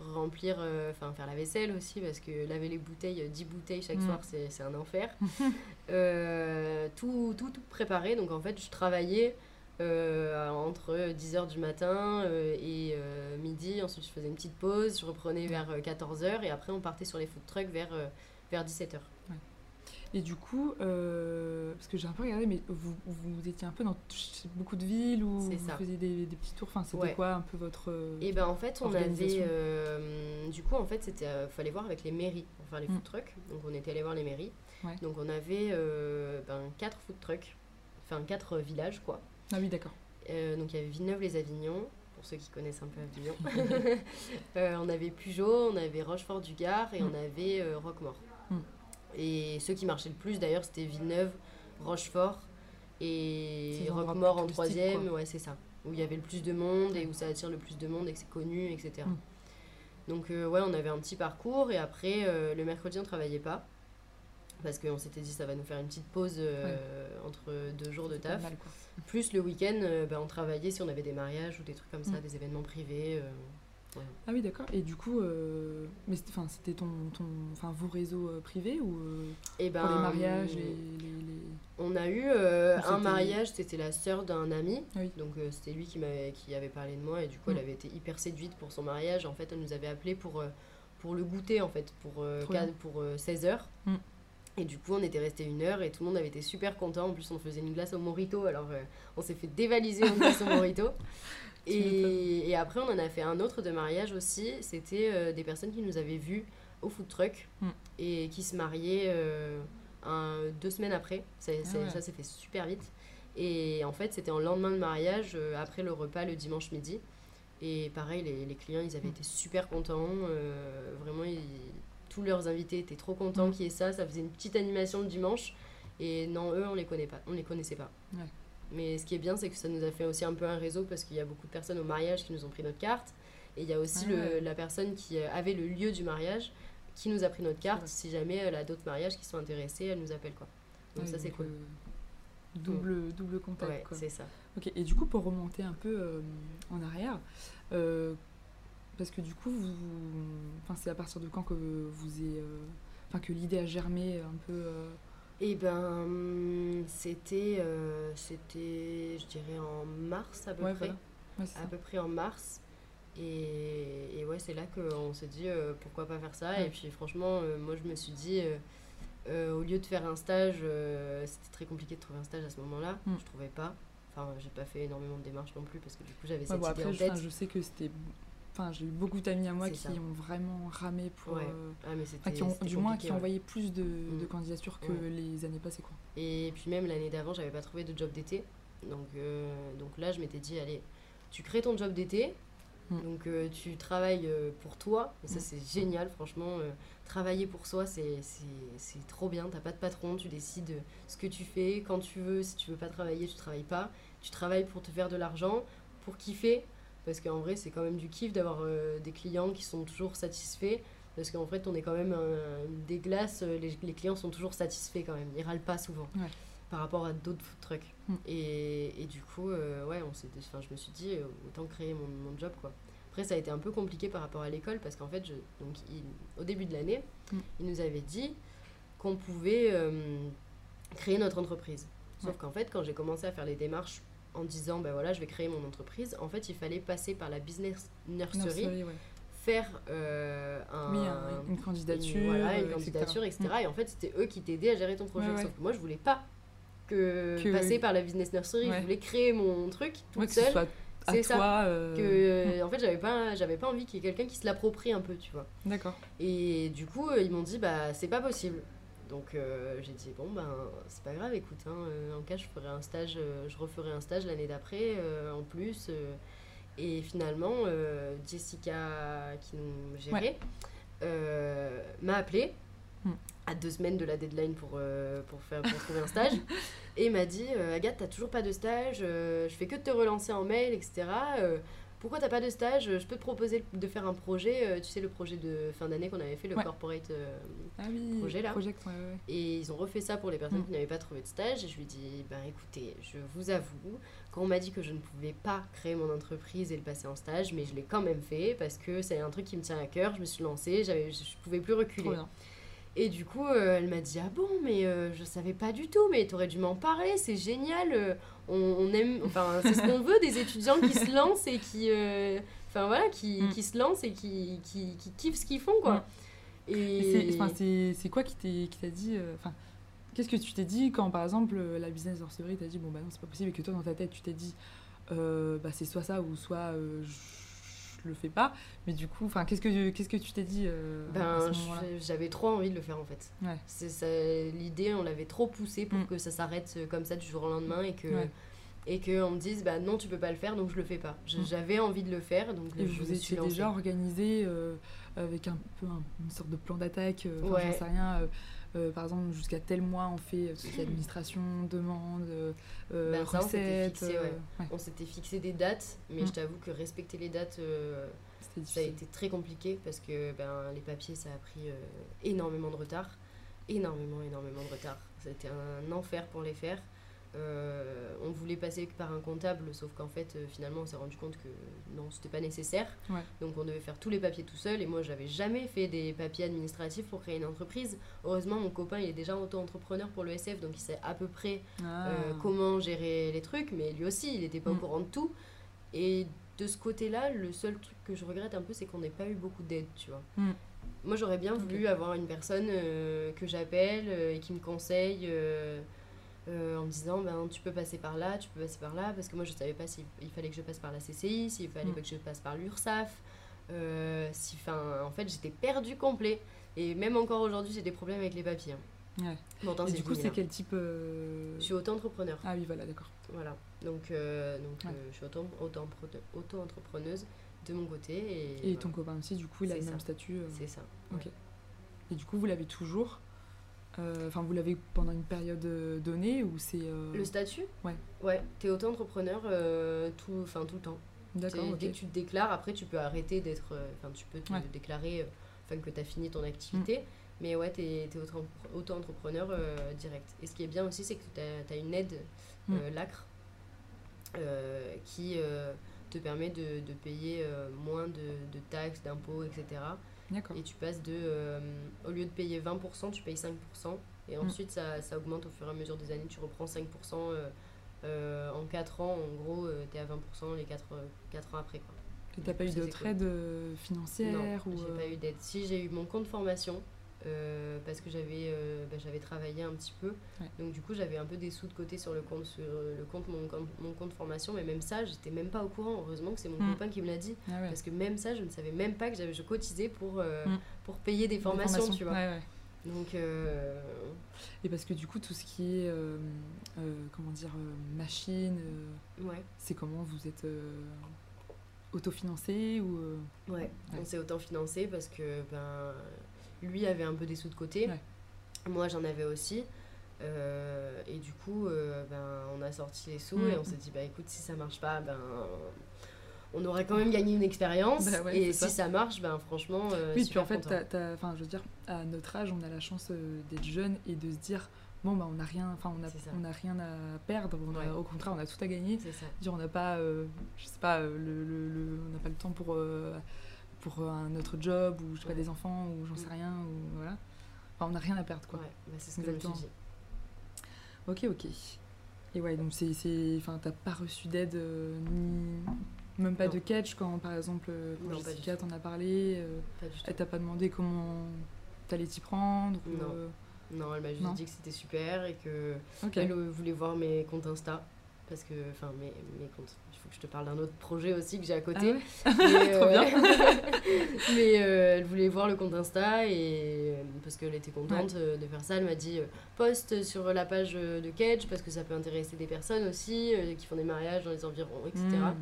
Remplir, euh, enfin, faire la vaisselle aussi, parce que laver les bouteilles, 10 bouteilles chaque Mm. soir, c'est c'est un enfer. Euh, tout, tout, tout préparé. Donc, en fait, je travaillais euh, entre 10h du matin euh, et euh, midi. Ensuite, je faisais une petite pause. Je reprenais vers 14h. Et après, on partait sur les food trucks vers, vers 17h. Et du coup, euh, parce que j'ai un peu regardé, mais vous, vous étiez un peu dans beaucoup de villes où vous ça. faisiez des, des petits tours? Enfin, c'était Ouais. quoi un peu votre. Et ben en fait, on avait. Euh, du coup, en fait, c'était. euh, fallait voir avec les mairies pour faire les Mm. food trucks. Donc, on était allé voir les mairies. Ouais. Donc, on avait ben, quatre food trucks. Enfin, quatre villages, quoi. Ah oui, d'accord. Euh, donc, il y avait Villeneuve-les-Avignon, pour ceux qui connaissent un peu Avignon. Euh, on avait Pujol, on avait Rochefort-du-Gard et Mm. on avait euh, Roquemort. Mm. Et ceux qui marchaient le plus, d'ailleurs, c'était Villeneuve, Rochefort et Roquemort en troisième. Ouais, c'est ça. Où il y avait le plus de monde et où ça attire le plus de monde et que c'est connu, etc. Mm. Donc, euh, ouais, on avait un petit parcours et après, euh, le mercredi, on travaillait pas. Parce qu'on s'était dit, ça va nous faire une petite pause euh, entre deux jours de taf. mal. Plus le week-end, euh, bah, on travaillait si on avait des mariages ou des trucs comme ça, Mm. des événements privés. euh, Ah oui, d'accord. Et du coup, euh, mais c'était, ton, ton, vos réseaux privés ou Et ben, pour les mariages, les, les- les- On a eu un mariage, c'était la sœur d'un ami. Oui. Donc c'était lui qui, m'avait, qui avait parlé de moi et du coup elle Mm. avait été hyper séduite pour son mariage. En fait, elle nous avait appelé pour, pour le goûter en fait, pour, euh, pour 16 heures. Mm. Et du coup, on était resté une heure et tout le monde avait été super content. En plus, on faisait une glace au morito, alors euh, on s'est fait dévaliser une glace au morito. Et, et après, on en a fait un autre de mariage aussi. C'était euh, des personnes qui nous avaient vus au food truck Mm. et qui se mariaient euh, un- deux semaines après. Ah ouais. Ça s'est fait super vite. Et en fait, c'était en lendemain de mariage, après le repas le dimanche midi. Et pareil, les, les clients, ils avaient Mm. été super contents. vraiment, ils- tous leurs invités étaient trop contents Mm. qu'il y ait ça. Ça faisait une petite animation le dimanche. Et non, eux, on les connaît pas. On les connaissait pas. Ouais. Mais ce qui est bien, c'est que ça nous a fait aussi un peu un réseau parce qu'il y a beaucoup de personnes au mariage qui nous ont pris notre carte. Et il y a aussi Ah le- ouais. la personne qui euh, avait le lieu du mariage qui nous a pris notre carte. Si jamais elle a d'autres mariages qui sont intéressés, elle nous appelle quoi. Donc ça, c'est cool. euh, double, double contact. Ouais, c'est ça. Ok, et du coup, pour remonter un peu euh, en arrière, euh, parce que du coup, vous, enfin, c'est à partir de quand que vous est, euh, enfin, que l'idée a germé un peu. euh, Et ben, c'était, euh, c'était, je dirais en mars à peu Ouais, près. voilà. Ouais, c'est À ça. peu près en mars. Et, et ouais, c'est là qu'on s'est dit euh, pourquoi pas faire ça. Ouais. Et puis franchement, euh, moi je me suis dit, au lieu de faire un stage, c'était très compliqué de trouver un stage à ce moment-là. Mm. Je trouvais pas. Enfin, j'ai pas fait énormément de démarches non plus parce que du coup j'avais cette bon, idée après, en tête. je sais que c'était. Enfin, j'ai eu beaucoup d'amis à moi qui ça. ont vraiment ramé pour. Ouais. euh, Ah, mais enfin, qui ont, du moins, qui ont ouais. envoyé plus de, de Mm. candidatures que Ouais. les années passées, quoi. Et puis même l'année d'avant, j'avais pas trouvé de job d'été. Donc, euh, donc là, je m'étais dit, allez, tu crées ton job d'été. Mm. Donc euh, tu travailles pour toi. Et ça, Mm. c'est génial, franchement. euh, travailler pour soi, c'est trop bien. T'as pas de patron, tu décides ce que tu fais, quand tu veux. Si tu veux pas travailler, tu travailles pas. Tu travailles pour te faire de l'argent, pour kiffer. Parce qu'en vrai, c'est quand même du kiff d'avoir euh, des clients qui sont toujours satisfaits. Parce qu'en fait, on est quand même des glaces, euh, les, les clients sont toujours satisfaits quand même. Ils râlent pas souvent Ouais. par rapport à d'autres food trucks. Mm. Et, et du coup, euh, ouais, on s'est, enfin, je me suis dit, autant créer mon, mon job, quoi. Après, ça a été un peu compliqué par rapport à l'école parce qu'en fait, je, donc, il- au début de l'année, Mm. il nous avait dit qu'on pouvait créer notre entreprise. Sauf Ouais. qu'en fait, quand j'ai commencé à faire les démarches en disant, ben voilà, je vais créer mon entreprise, en fait, il fallait passer par la business nursery, Nursery, ouais. faire euh, un, Oui, un- une candidature. une, voilà, une euh, candidature, etc. Mm. Et en fait, c'était eux qui t'aidaient à gérer ton projet. Ouais, ouais. Sauf que moi, je voulais pas que, Que- passer par la business nursery. Je voulais créer mon truc toute que seule. c'est ça, toi. euh, Que, en fait, j'avais pas, j'avais pas envie qu'il y ait quelqu'un qui se l'approprie un peu, tu vois. D'accord. Et du coup, ils m'ont dit, bah, c'est pas possible. Donc, euh, j'ai dit, bon, ben, c'est pas grave, écoute, hein, euh, en cas, je ferai un stage, euh, je referai un stage l'année d'après, en plus. et finalement, Jessica, qui nous gérait, m'a appelé Hmm. à deux semaines de la deadline pour, pour, faire, pour trouver un stage. et m'a dit, Agathe, t'as toujours pas de stage, je fais que de te relancer en mail, etc. Pourquoi t'as pas de stage? Je peux te proposer de faire un projet, euh, tu sais, le projet de fin d'année qu'on avait fait, le Ouais. corporate euh, Ah oui, projet, là. project, ouais, ouais. Et ils ont refait ça pour les personnes Mm. qui n'avaient pas trouvé de stage. Et je lui dis, ben écoutez, je vous avoue, quand on m'a dit que je ne pouvais pas créer mon entreprise et le passer en stage, mais je l'ai quand même fait parce que c'est un truc qui me tient à cœur. Je me suis lancée, j'avais, je ne pouvais plus reculer. Trop bien. Et du coup, euh, elle m'a dit Ah bon, mais euh, je savais pas du tout, mais t'aurais dû m'en parler, c'est génial. euh, on, on aime, enfin, c'est ce qu'on veut des étudiants qui se lancent et qui, euh, enfin voilà, qui, Mm. qui se lancent et qui, qui, qui kiffent ce qu'ils font, quoi. Et Et, c'est- quoi qui t'a dit Enfin, qu'est-ce que tu t'es dit quand, par exemple, la business d'Orseverie t'a dit bon bah non c'est pas possible et que toi dans ta tête tu t'es dit bah c'est soit ça ou soit je, je le fais pas. Mais du coup, enfin qu'est-ce que qu'est-ce que tu t'es dit euh, ben, j'avais trop envie de le faire en fait. Ouais. C'est ça, l'idée, on l'avait trop poussée pour Mm. que ça s'arrête euh, comme ça du jour au lendemain et que. Ouais. Et qu'on me dise, bah non, tu peux pas le faire, donc je le fais pas. Je- Mm. J'avais envie de le faire, donc Et je vous étiez déjà organisé euh, avec un peu un- une sorte de plan d'attaque, Ouais. j'en sais rien. Euh, euh, par exemple, jusqu'à tel mois, on fait euh, tout ce qui est administration, demande, euh, euh, Ben, ça, on s'était fixé, ouais. ouais, On s'était fixé des dates, mais Mm. je t'avoue que respecter les dates, euh, ça a été très compliqué parce que ben, les papiers, ça a pris euh, énormément de retard. Énormément, énormément de retard. C'était un enfer pour les faire. Euh, on voulait passer par un comptable, sauf qu'en fait, euh, finalement, on s'est rendu compte que non, c'était pas nécessaire. Ouais. Donc, on devait faire tous les papiers tout seul. Et moi, j'avais jamais fait des papiers administratifs pour créer une entreprise. Heureusement, mon copain, il est déjà auto-entrepreneur pour le SF, donc il sait à peu près Ah. euh, comment gérer les trucs, mais lui aussi, il n'était pas au Mm. courant de tout. Et de ce côté-là, le seul truc que je regrette un peu, c'est qu'on n'ait pas eu beaucoup d'aide, tu vois. Mm. Moi, j'aurais bien voulu avoir une personne que j'appelle et qui me conseille euh, en me disant ben, tu peux passer par là, tu peux passer par là, parce que moi, je savais pas s'il il fallait que je passe par la CCI, s'il fallait Mm. pas que je passe par l'URSSAF. Euh, si, 'fin, en fait, j'étais perdue complet. Et même encore aujourd'hui, j'ai des problèmes avec les papiers. hein. Ouais. Et du coup, c'est là. quel type euh, Je suis auto-entrepreneur. Ah oui, voilà, d'accord. Voilà, donc, euh, donc Ouais. je suis auto- auto- auto-entrepreneuse de mon côté. Et, Et voilà, ton copain aussi, du coup, il a le même statut. c'est ça. Ok. Et du coup, vous l'avez toujours Enfin, vous l'avez pendant une période euh, donnée ou c'est. euh, Le statut? Ouais. Ouais, t'es auto-entrepreneur euh, tout, tout le temps. D'accord. Dès que tu te déclares, après tu peux arrêter d'être. euh, Enfin, tu peux te Ouais. déclarer euh, que tu as fini ton activité. Mais ouais, t'es es auto- auto-entrepreneur euh, direct. Et ce qui est bien aussi, c'est que tu as, une aide, Mm. euh, l'ACRE, euh, qui euh, te permet de, de payer euh, moins de, de taxes, d'impôts, etc. Et tu passes de. euh, au lieu de payer 20%, tu payes 5%. Et Mm. ensuite, ça, ça augmente au fur et à mesure des années. Tu reprends 5% euh, euh, en 4 ans. En gros, tu es à 20% les 4, ans après. Quoi. Et t'as pas eu aides euh, financières Non, ou j'ai pas eu d'aide. Si, j'ai eu mon compte formation. Euh, parce que j'avais euh, bah, j'avais travaillé un petit peu Ouais. donc du coup j'avais un peu des sous de côté sur le compte sur euh, le compte mon, compte mon compte formation mais même ça j'étais même pas au courant heureusement que c'est mon Mm. copain qui me l'a dit Ah ouais. parce que même ça je ne savais même pas que j'avais je cotisais pour euh, Mm. pour payer des Des formations, tu vois Ouais, donc Et parce que du coup, tout ce qui est, comment dire, machine, c'est comment vous êtes autofinancé ou Ouais. on s'est autant financé parce que ben, lui avait un peu des sous de côté. Ouais. Moi, j'en avais aussi. Euh, et du coup, euh, ben, on a sorti les sous Mm. et on s'est dit, bah écoute, si ça marche pas, ben, on aurait quand même gagné une expérience. Bah ouais, et si ça. ça marche, ben, franchement, euh, Oui, puis en fait, t'as- enfin, je veux dire, à notre âge, on a la chance d'être jeune et de se dire, bon, bah, on n'a rien, enfin, on a, on a rien à perdre. on a- au contraire, on a tout à gagner. Ça. Dire, on n'a pas, euh, je sais pas, le, le- le- on n'a pas le temps pour euh, pour un autre job ou je sais pas des enfants ou j'en sais Mm. rien ou voilà. Enfin, on n'a rien à perdre quoi. Ouais, bah, c'est ce que je me suis dit. Ok, ok. Et ouais, donc c'est, enfin, t'as pas reçu d'aide euh, ni même pas Non. de catch quand par exemple euh, pas du Jessica t'en a parlé. euh, Pas du tout. elle t'a pas demandé comment t'allais t'y prendre ou, Non. euh, Non, elle m'a juste Non. dit que c'était super et que. Elle euh, voulait voir mes comptes Insta. Parce que, enfin, mes, mes comptes. Que je te parle d'un autre projet aussi que j'ai à Ah côté. ouais Mais, Trop bien. mais euh, elle voulait voir le compte Insta et euh, parce qu'elle était contente euh, de faire ça. Elle m'a dit euh, poste sur la page euh, de Kedge parce que ça peut intéresser des personnes aussi euh, qui font des mariages dans les environs, etc. Mm.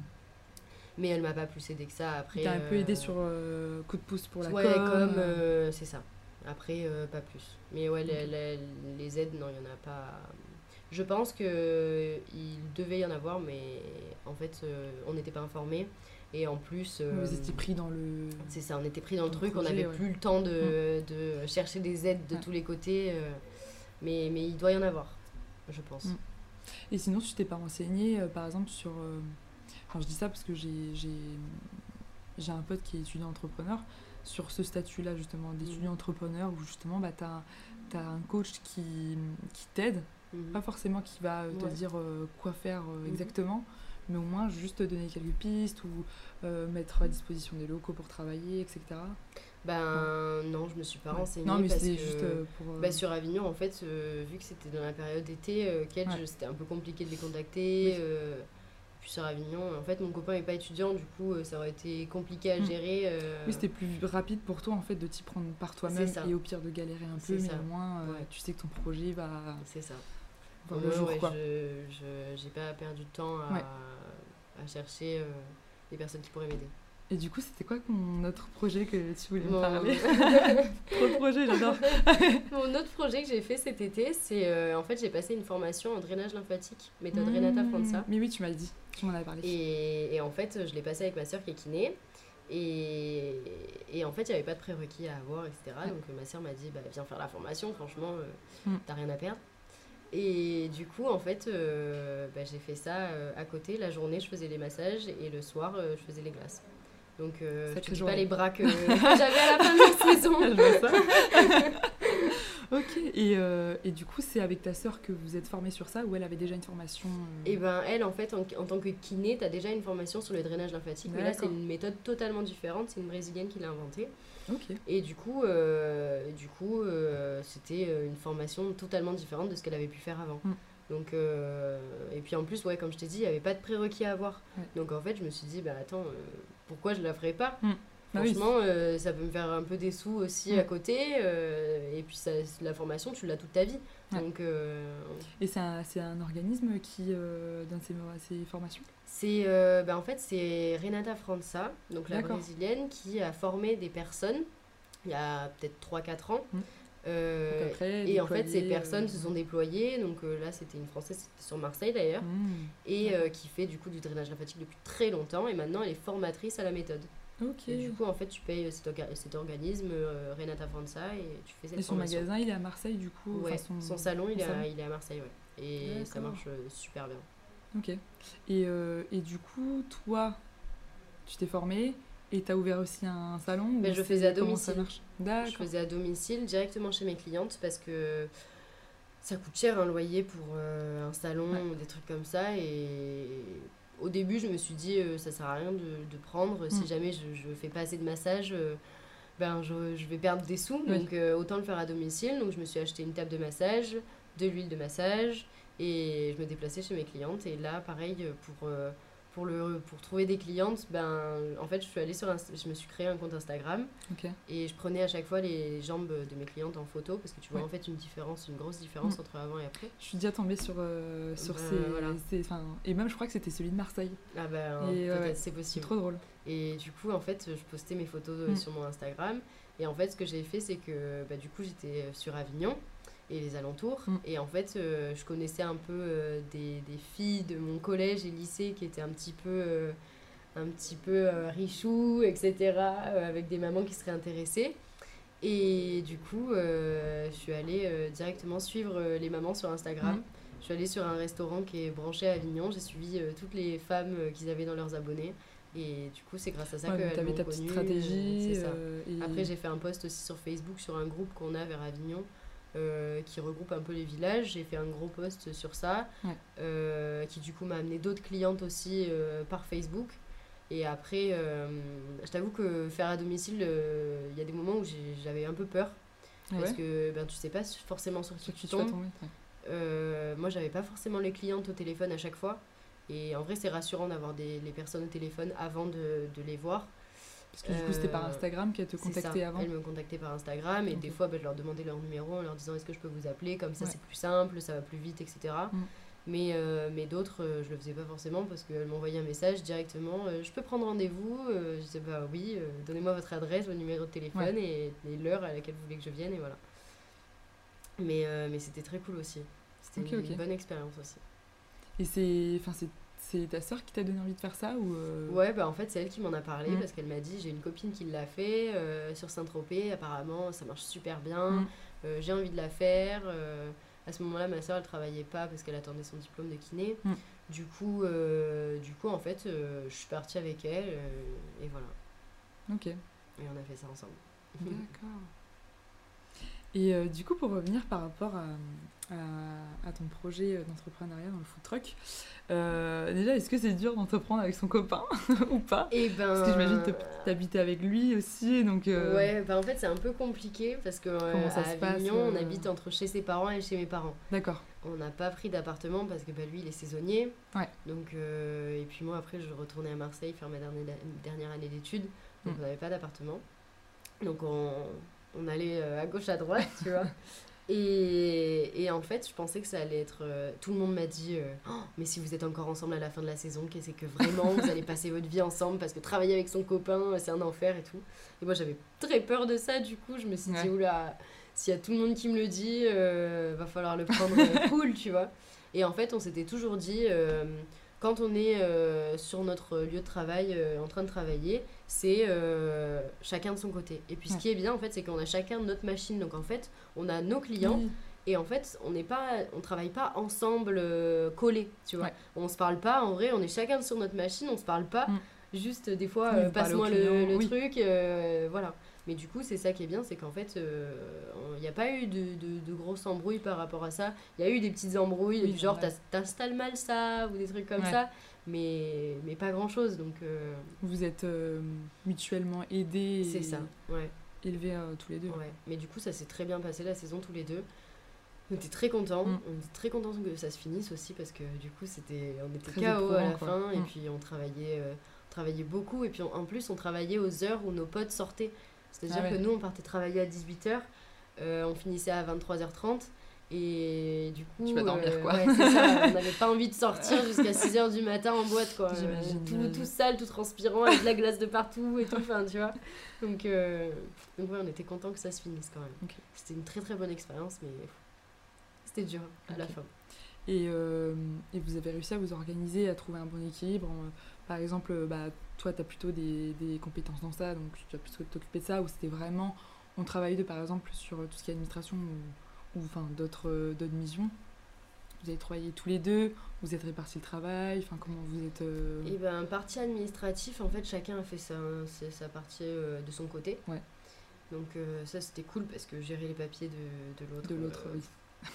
Mais elle m'a pas plus aidé que ça. Après, T'as un peu euh, aidé sur euh, coup de pouce pour la ouais, com. comme euh, euh, c'est ça. Après, euh, pas plus. Mais ouais, les, les- les aides, non, il n'y en a pas. Je pense que il devait y en avoir, mais en fait, euh, on n'était pas informés. Et en plus. Vous étiez pris dans le. C'est ça, on était pris dans le dans le truc, on n'avait ouais. plus le temps de, de chercher des aides de Ouais. tous les côtés. euh, mais, mais il doit y en avoir, je pense. Mm. Et sinon, tu t'es pas renseigné, euh, par exemple, sur. euh, Enfin, je dis ça parce que j'ai un pote qui est étudiant entrepreneur. Sur ce statut-là, justement, d'étudiant entrepreneur, où justement, bah, tu as, un coach qui, qui t'aide, Mhm. pas forcément qui va euh, te Ouais. dire euh, quoi faire euh, Mhm. exactement, mais au moins juste te donner quelques pistes ou mettre à disposition des locaux pour travailler, etc. Ben non, je me suis pas Ouais. renseignée. Non, mais parce c'était que- juste pour. euh, Bah, sur Avignon, en fait, euh, vu que c'était dans la période d'été, euh, Ouais. c'était un peu compliqué de les contacter. Oui. puis sur Avignon, en fait, mon copain n'est pas étudiant, du coup, ça aurait été compliqué à Mm. gérer. Oui, c'était plus rapide pour toi en fait de t'y prendre par toi-même et au pire de galérer un peu, mais ça. au moins Ouais. tu sais que ton projet va C'est ça. Ouais, le jour quoi. Je j'ai pas perdu de temps à, à chercher euh, des personnes qui pourraient m'aider. Et du coup, c'était quoi ton autre projet que tu voulais me Mon- parler Trop de projets, j'adore. Mon autre projet que j'ai fait cet été, c'est euh, en fait j'ai passé une formation en drainage lymphatique, méthode Mmh. Renata Franza. Mais oui, tu m'as dit, tu m'en avais parlé. Et, et en fait, je l'ai passé avec ma soeur qui est kiné. Et, et en fait, il n'y avait pas de prérequis à avoir, etc. Ouais. Donc euh, ma soeur m'a dit, bah, viens faire la formation, franchement, euh, Mm. t'as rien à perdre. Et du coup, en fait, euh, bah, j'ai fait ça euh, à côté. La journée, je faisais les massages et le soir, euh, je faisais les glaces. Donc, euh, je dis journée. pas les bras que, que j'avais à la fin de la saison. Ok, et, euh, et du coup, c'est avec ta sœur que vous êtes formée sur ça ou elle avait déjà une formation euh, Et ben elle, en fait, en, en tant que kiné, tu as déjà une formation sur le drainage lymphatique. Mais là, c'est une méthode totalement différente. C'est une brésilienne qui l'a inventée. Ok. Et du coup, euh, du coup euh, c'était une formation totalement différente de ce qu'elle avait pu faire avant. Mm. Donc, euh, et puis en plus, ouais, comme je t'ai dit, il n'y avait pas de prérequis à avoir. Ouais. Donc en fait, je me suis dit, bah attends, pourquoi je la ferais pas? Bah oui, Franchement, euh, ça peut me faire un peu des sous aussi Mm. à côté. euh, et puis ça, la formation, tu l'as toute ta vie. Ouais. Donc euh, Et c'est un, c'est un organisme qui donne ces, ces formations? C'est bah, en fait c'est Renata Franza, donc la brésilienne, qui a formé des personnes il y a peut-être 3-4 ans. Mm. Euh, après, Et en fait, ces personnes euh, se sont déployées. Donc euh, là, c'était une française, c'était sur Marseille d'ailleurs, et qui fait du coup du drainage lymphatique depuis très longtemps. Et maintenant, elle est formatrice à la méthode. Ok. Et du coup, en fait, tu payes cet, orga- cet organisme, euh, Renata Franza, et tu fais cette Et son formation. magasin, il est à Marseille du coup Ouais, enfin, son, salon, il, est à, il est à Marseille, ouais. Et ça marche euh, super bien. Ok. Et, euh, et du coup, toi, tu t'es formé et tu as ouvert aussi un salon Ben, je faisais à domicile. Je faisais à domicile directement chez mes clientes parce que ça coûte cher un loyer pour un salon Ouais. ou des trucs comme ça. Et au début, je me suis dit, euh, ça sert à rien de, de prendre. Mm. Si jamais je, je fais pas assez de massage, euh, ben je, je vais perdre des sous. Oui. Donc euh, autant le faire à domicile. Donc je me suis acheté une table de massage, de l'huile de massage et je me déplaçais chez mes clientes. Et là, pareil, pour. Euh, pour, le, pour trouver des clientes, ben, en fait, je suis allée sur je me suis créé un compte Instagram et je prenais à chaque fois les jambes de mes clientes en photo parce que tu vois Ouais. en fait une différence, une grosse différence Mm. entre avant et après. Je suis déjà tombée sur, euh, sur Ben, ces, voilà. ces- Et même, je crois que c'était celui de Marseille. Ah ben ouais, c'est possible. trop drôle. Et du coup en fait je postais mes photos euh, Mm. sur mon Instagram et en fait ce que j'ai fait c'est que bah, du coup j'étais sur Avignon et les alentours Mm. et en fait euh, je connaissais un peu euh, des, des filles de mon collège et lycée qui étaient un petit peu euh, un petit peu euh, richou etc avec des mamans qui seraient intéressées et du coup je suis allée directement suivre les mamans sur Instagram Mm. je suis allée sur un restaurant qui est branché à Avignon j'ai suivi toutes les femmes qu'ils avaient dans leurs abonnés et du coup c'est grâce à ça Ouais, que donc t'avais ta petite stratégie. ça. et- Après, j'ai fait un post aussi sur Facebook sur un groupe qu'on a vers Avignon euh, qui regroupe un peu les villages. J'ai fait un gros post sur ça Ouais. euh, qui du coup m'a amené d'autres clientes aussi euh, par Facebook. Et après, je t'avoue que faire à domicile, il y a des moments où j'avais un peu peur parce que ben, tu sais pas forcément sur qui tu tombes. ouais. Moi, j'avais pas forcément les clientes au téléphone à chaque fois. Et en vrai, c'est rassurant d'avoir les personnes au téléphone avant de, de les voir. Parce que du coup, c'était par Euh, Instagram qu'elle te contactait avant. Elles me contactaient par Instagram et des fois, bah, je leur demandais leur numéro en leur disant est-ce que je peux vous appeler? Comme ça, Ouais. c'est plus simple, ça va plus vite, etc. Mm. Mais, euh, mais d'autres, euh, je le faisais pas forcément parce qu'elles m'envoyaient un message directement euh, je peux prendre rendez-vous Je disais bah oui, donnez-moi votre adresse, votre numéro de téléphone et, et l'heure à laquelle vous voulez que je vienne et voilà. Mais, mais c'était très cool aussi. C'était une bonne expérience aussi. Et c'est, c'est ta soeur qui t'a donné envie de faire ça ou euh, Ouais, bah en fait, c'est elle qui m'en a parlé Mm. parce qu'elle m'a dit j'ai une copine qui l'a fait euh, sur Saint-Tropez, apparemment ça marche super bien, Mm. euh, j'ai envie de la faire. à ce moment-là, ma soeur elle travaillait pas parce qu'elle attendait son diplôme de kiné. Mm. Du, coup, du coup, en fait, je suis partie avec elle et voilà. Ok. Et on a fait ça ensemble. D'accord. Et du coup, pour revenir par rapport à, à- à ton projet d'entrepreneuriat dans le food truck, euh, déjà, est-ce que c'est dur d'entreprendre avec son copain ou pas? Et ben. Parce que j'imagine que t'habitais avec lui aussi, donc... euh, Ouais, bah en fait c'est un peu compliqué parce que euh, Comment ça à se passe, Avignon, on habite entre chez ses parents et chez mes parents. D'accord. On n'a pas pris d'appartement parce que bah, lui il est saisonnier. Ouais. Donc, et puis moi après je retournais à Marseille faire ma dernière, dernière année d'études. Donc Mm. on n'avait pas d'appartement. Donc on, on allait à gauche à droite, tu vois. Et, et en fait je pensais que ça allait être... euh, tout le monde m'a dit euh, Oh, mais si vous êtes encore ensemble à la fin de la saison, qu'est-ce que vraiment vous allez passer votre vie ensemble parce que travailler avec son copain euh, c'est un enfer et tout. Et moi j'avais très peur de ça du coup je me suis dit Ouais. oula s'il y a tout le monde qui me le dit euh, va falloir le prendre cool tu vois. Et en fait, on s'était toujours dit, quand on est euh, sur notre lieu de travail, euh, en train de travailler, c'est euh, chacun de son côté. Et puis ce qui est bien, en fait, c'est qu'on a chacun notre machine. Donc en fait, on a nos clients. Oui. Et en fait, on n'est pas, on travaille pas ensemble collés, tu vois. Ouais. On se parle pas, en vrai, on est chacun sur notre machine, on se parle pas. Mm. Juste des fois, passe-moi le, client, le oui. truc, voilà. Mais du coup, c'est ça qui est bien, c'est qu'en fait, euh, il n'y a pas eu de, de, de grosses embrouilles par rapport à ça. Il y a eu des petites embrouilles, Oui, du genre t'as- t'installes mal ça, ou des trucs comme Ouais. ça, mais, mais pas grand-chose, donc euh, Vous êtes euh, mutuellement aidés c'est ça. Ouais. élevés euh, tous les deux. Ouais, mais du coup, ça s'est très bien passé la saison tous les deux. On était très contents. Mm. On était très contents que ça se finisse aussi parce que du coup, c'était on était Très KO à la quoi. fin et Mm. puis on travaillait, euh, on travaillait beaucoup et puis on- en plus, on travaillait aux heures où nos potes sortaient. C'est-à-dire Ah ouais. que nous, on partait travailler à 18h, on finissait à 23h30 et du coup, Tu vas dormir, euh, quoi. ouais, ça, on n'avait pas envie de sortir jusqu'à 6h du matin en boîte quoi. Euh, tout, tout sale, tout transpirant, avec de la glace de partout et tout, enfin, tu vois. Donc, euh, donc ouais, on était content que ça se finisse quand même. C'était une très très bonne expérience, mais c'était dur à la fin. Et, euh, et vous avez réussi à vous organiser, à trouver un bon équilibre. Par exemple, euh, bah, toi, tu as plutôt des, des compétences dans ça, donc tu vas plutôt t'occuper de ça, ou c'était vraiment, on travaille de, par exemple, sur tout ce qui est administration ou, ou enfin, d'autres euh, d'autres missions. Vous avez travaillé tous les deux, vous êtes répartis le travail, enfin, comment vous êtes... euh, Et ben, partie administrative, en fait, chacun a fait sa, sa, sa partie euh, de son côté. Ouais. Donc euh, ça, c'était cool parce que gérer les papiers de, de l'autre, de l'autre, euh, oui.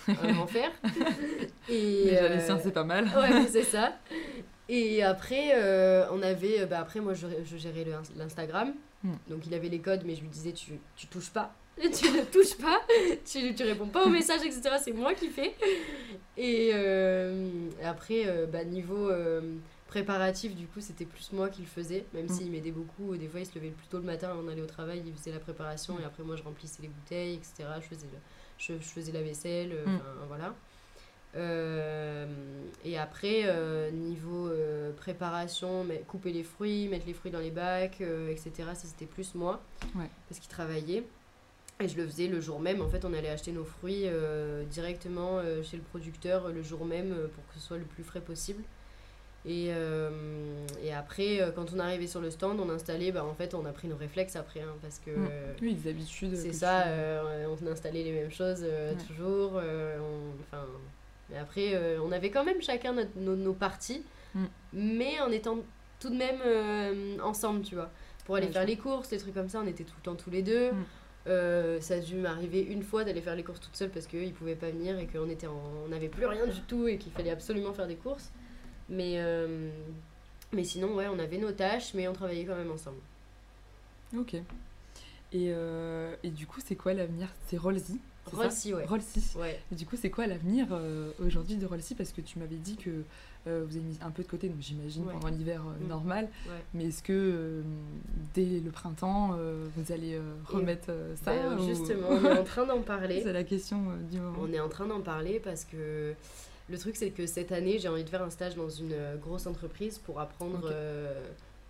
Un enfer. Et Déjà, euh, les siens, c'est pas mal. Ouais, c'est ça. Et après, euh, on avait. Bah après, moi, je, je gérais l'Instagram. Hmm. Donc, il avait les codes, mais je lui disais tu, tu touches pas. Tu ne touches pas. Tu, tu réponds pas aux messages, etc. C'est moi qui fais. Et euh, après, euh, bah, niveau euh, préparatif, du coup, c'était plus moi qui le faisais. Même Hmm. s'il m'aidait beaucoup. Des fois, il se levait plus tôt le matin, on allait au travail, il faisait la préparation. Hmm. Et après, moi, je remplissais les bouteilles, etc. Je faisais, le- je, je faisais la vaisselle. euh. Enfin, voilà. Euh, et après, euh, niveau euh, préparation, mais couper les fruits, mettre les fruits dans les bacs, etc., ça c'était plus moi, Ouais. parce qu'il travaillait. Et je le faisais le jour même. En fait, on allait acheter nos fruits directement chez le producteur le jour même pour que ce soit le plus frais possible. Et, euh, et après, euh, quand on arrivait sur le stand, on installait, bah, en fait, on a pris nos réflexes après, hein, parce que Mm. Oui, des habitudes. c'est ça, euh, on installait les mêmes choses Ouais. toujours. Enfin, mais après, on avait quand même chacun notre- nos, nos parties, Mm. mais en étant tout de même ensemble, tu vois. Pour aller Ouais, faire les courses, les trucs comme ça, on était tout le temps tous les deux. Mm. Euh, ça a dû m'arriver une fois d'aller faire les courses toute seule parce qu'eux ils pouvaient pas venir et qu'on était en- on n'avait plus rien du tout et qu'il fallait absolument faire des courses. Mais, euh, mais sinon, ouais, on avait nos tâches, mais on travaillait quand même ensemble. Ok. Et, euh, et du coup, c'est quoi l'avenir? C'est ça? Rollsy, ouais. Rollsy. Ouais. Et du coup, c'est quoi l'avenir euh, aujourd'hui de Rollsy Parce que tu m'avais dit que euh, vous avez mis un peu de côté, donc j'imagine Ouais. pendant l'hiver euh, Mm. normal. Ouais. Mais est-ce que dès le printemps, vous allez remettre ça Ben, ou- justement, on est en train d'en parler. C'est la question du moment. On est en train d'en parler parce que le truc, c'est que cette année, j'ai envie de faire un stage dans une euh, grosse entreprise pour apprendre euh,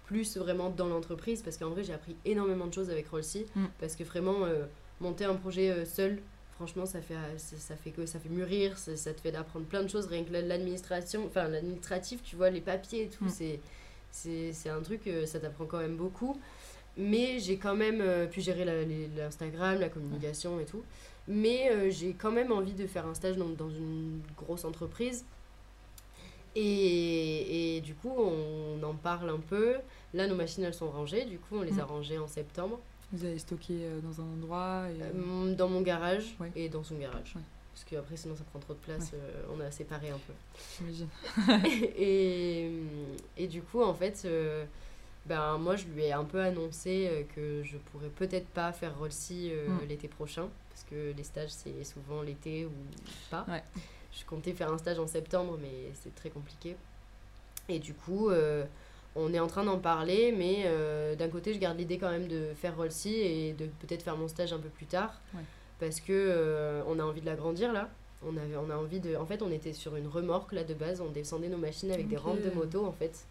plus vraiment dans l'entreprise. Parce qu'en vrai, j'ai appris énormément de choses avec Rollsy. Mm. Parce que vraiment, euh, monter un projet seul, franchement, ça fait, ça, ça fait que ça fait mûrir, ça, ça te fait d'apprendre plein de choses, rien que l'administration, enfin l'administratif, tu vois, les papiers et tout, Mm. c'est c'est c'est un truc, ça t'apprend quand même beaucoup. Mais j'ai quand même euh, pu gérer la- l'Instagram, la communication et tout. Mais euh, j'ai quand même envie de faire un stage dans, dans une grosse entreprise. Et, et du coup, on en parle un peu. Là, nos machines, elles sont rangées. Du coup, on les a Mm. rangées en septembre. Vous allez stocker euh, dans un endroit et... Euh, dans mon garage Ouais. et dans son garage. Ouais. Parce qu'après, sinon, ça prend trop de place. euh, on a séparé un peu. j'imagine. et, et du coup, en fait, euh, ben, moi, je lui ai un peu annoncé que je pourrais peut-être pas faire Rollsi euh, Mm. l'été prochain. Parce que les stages, c'est souvent l'été ou pas. Ouais. Je comptais faire un stage en septembre, mais c'est très compliqué. Et du coup, euh, on est en train d'en parler, mais euh, d'un côté, je garde l'idée quand même de faire Rollsi et de peut-être faire mon stage un peu plus tard. Ouais. Parce que euh, on a envie de l'agrandir là. On, avait, on a envie de. En fait, on était sur une remorque là de base, on descendait nos machines avec des rampes de moto en fait.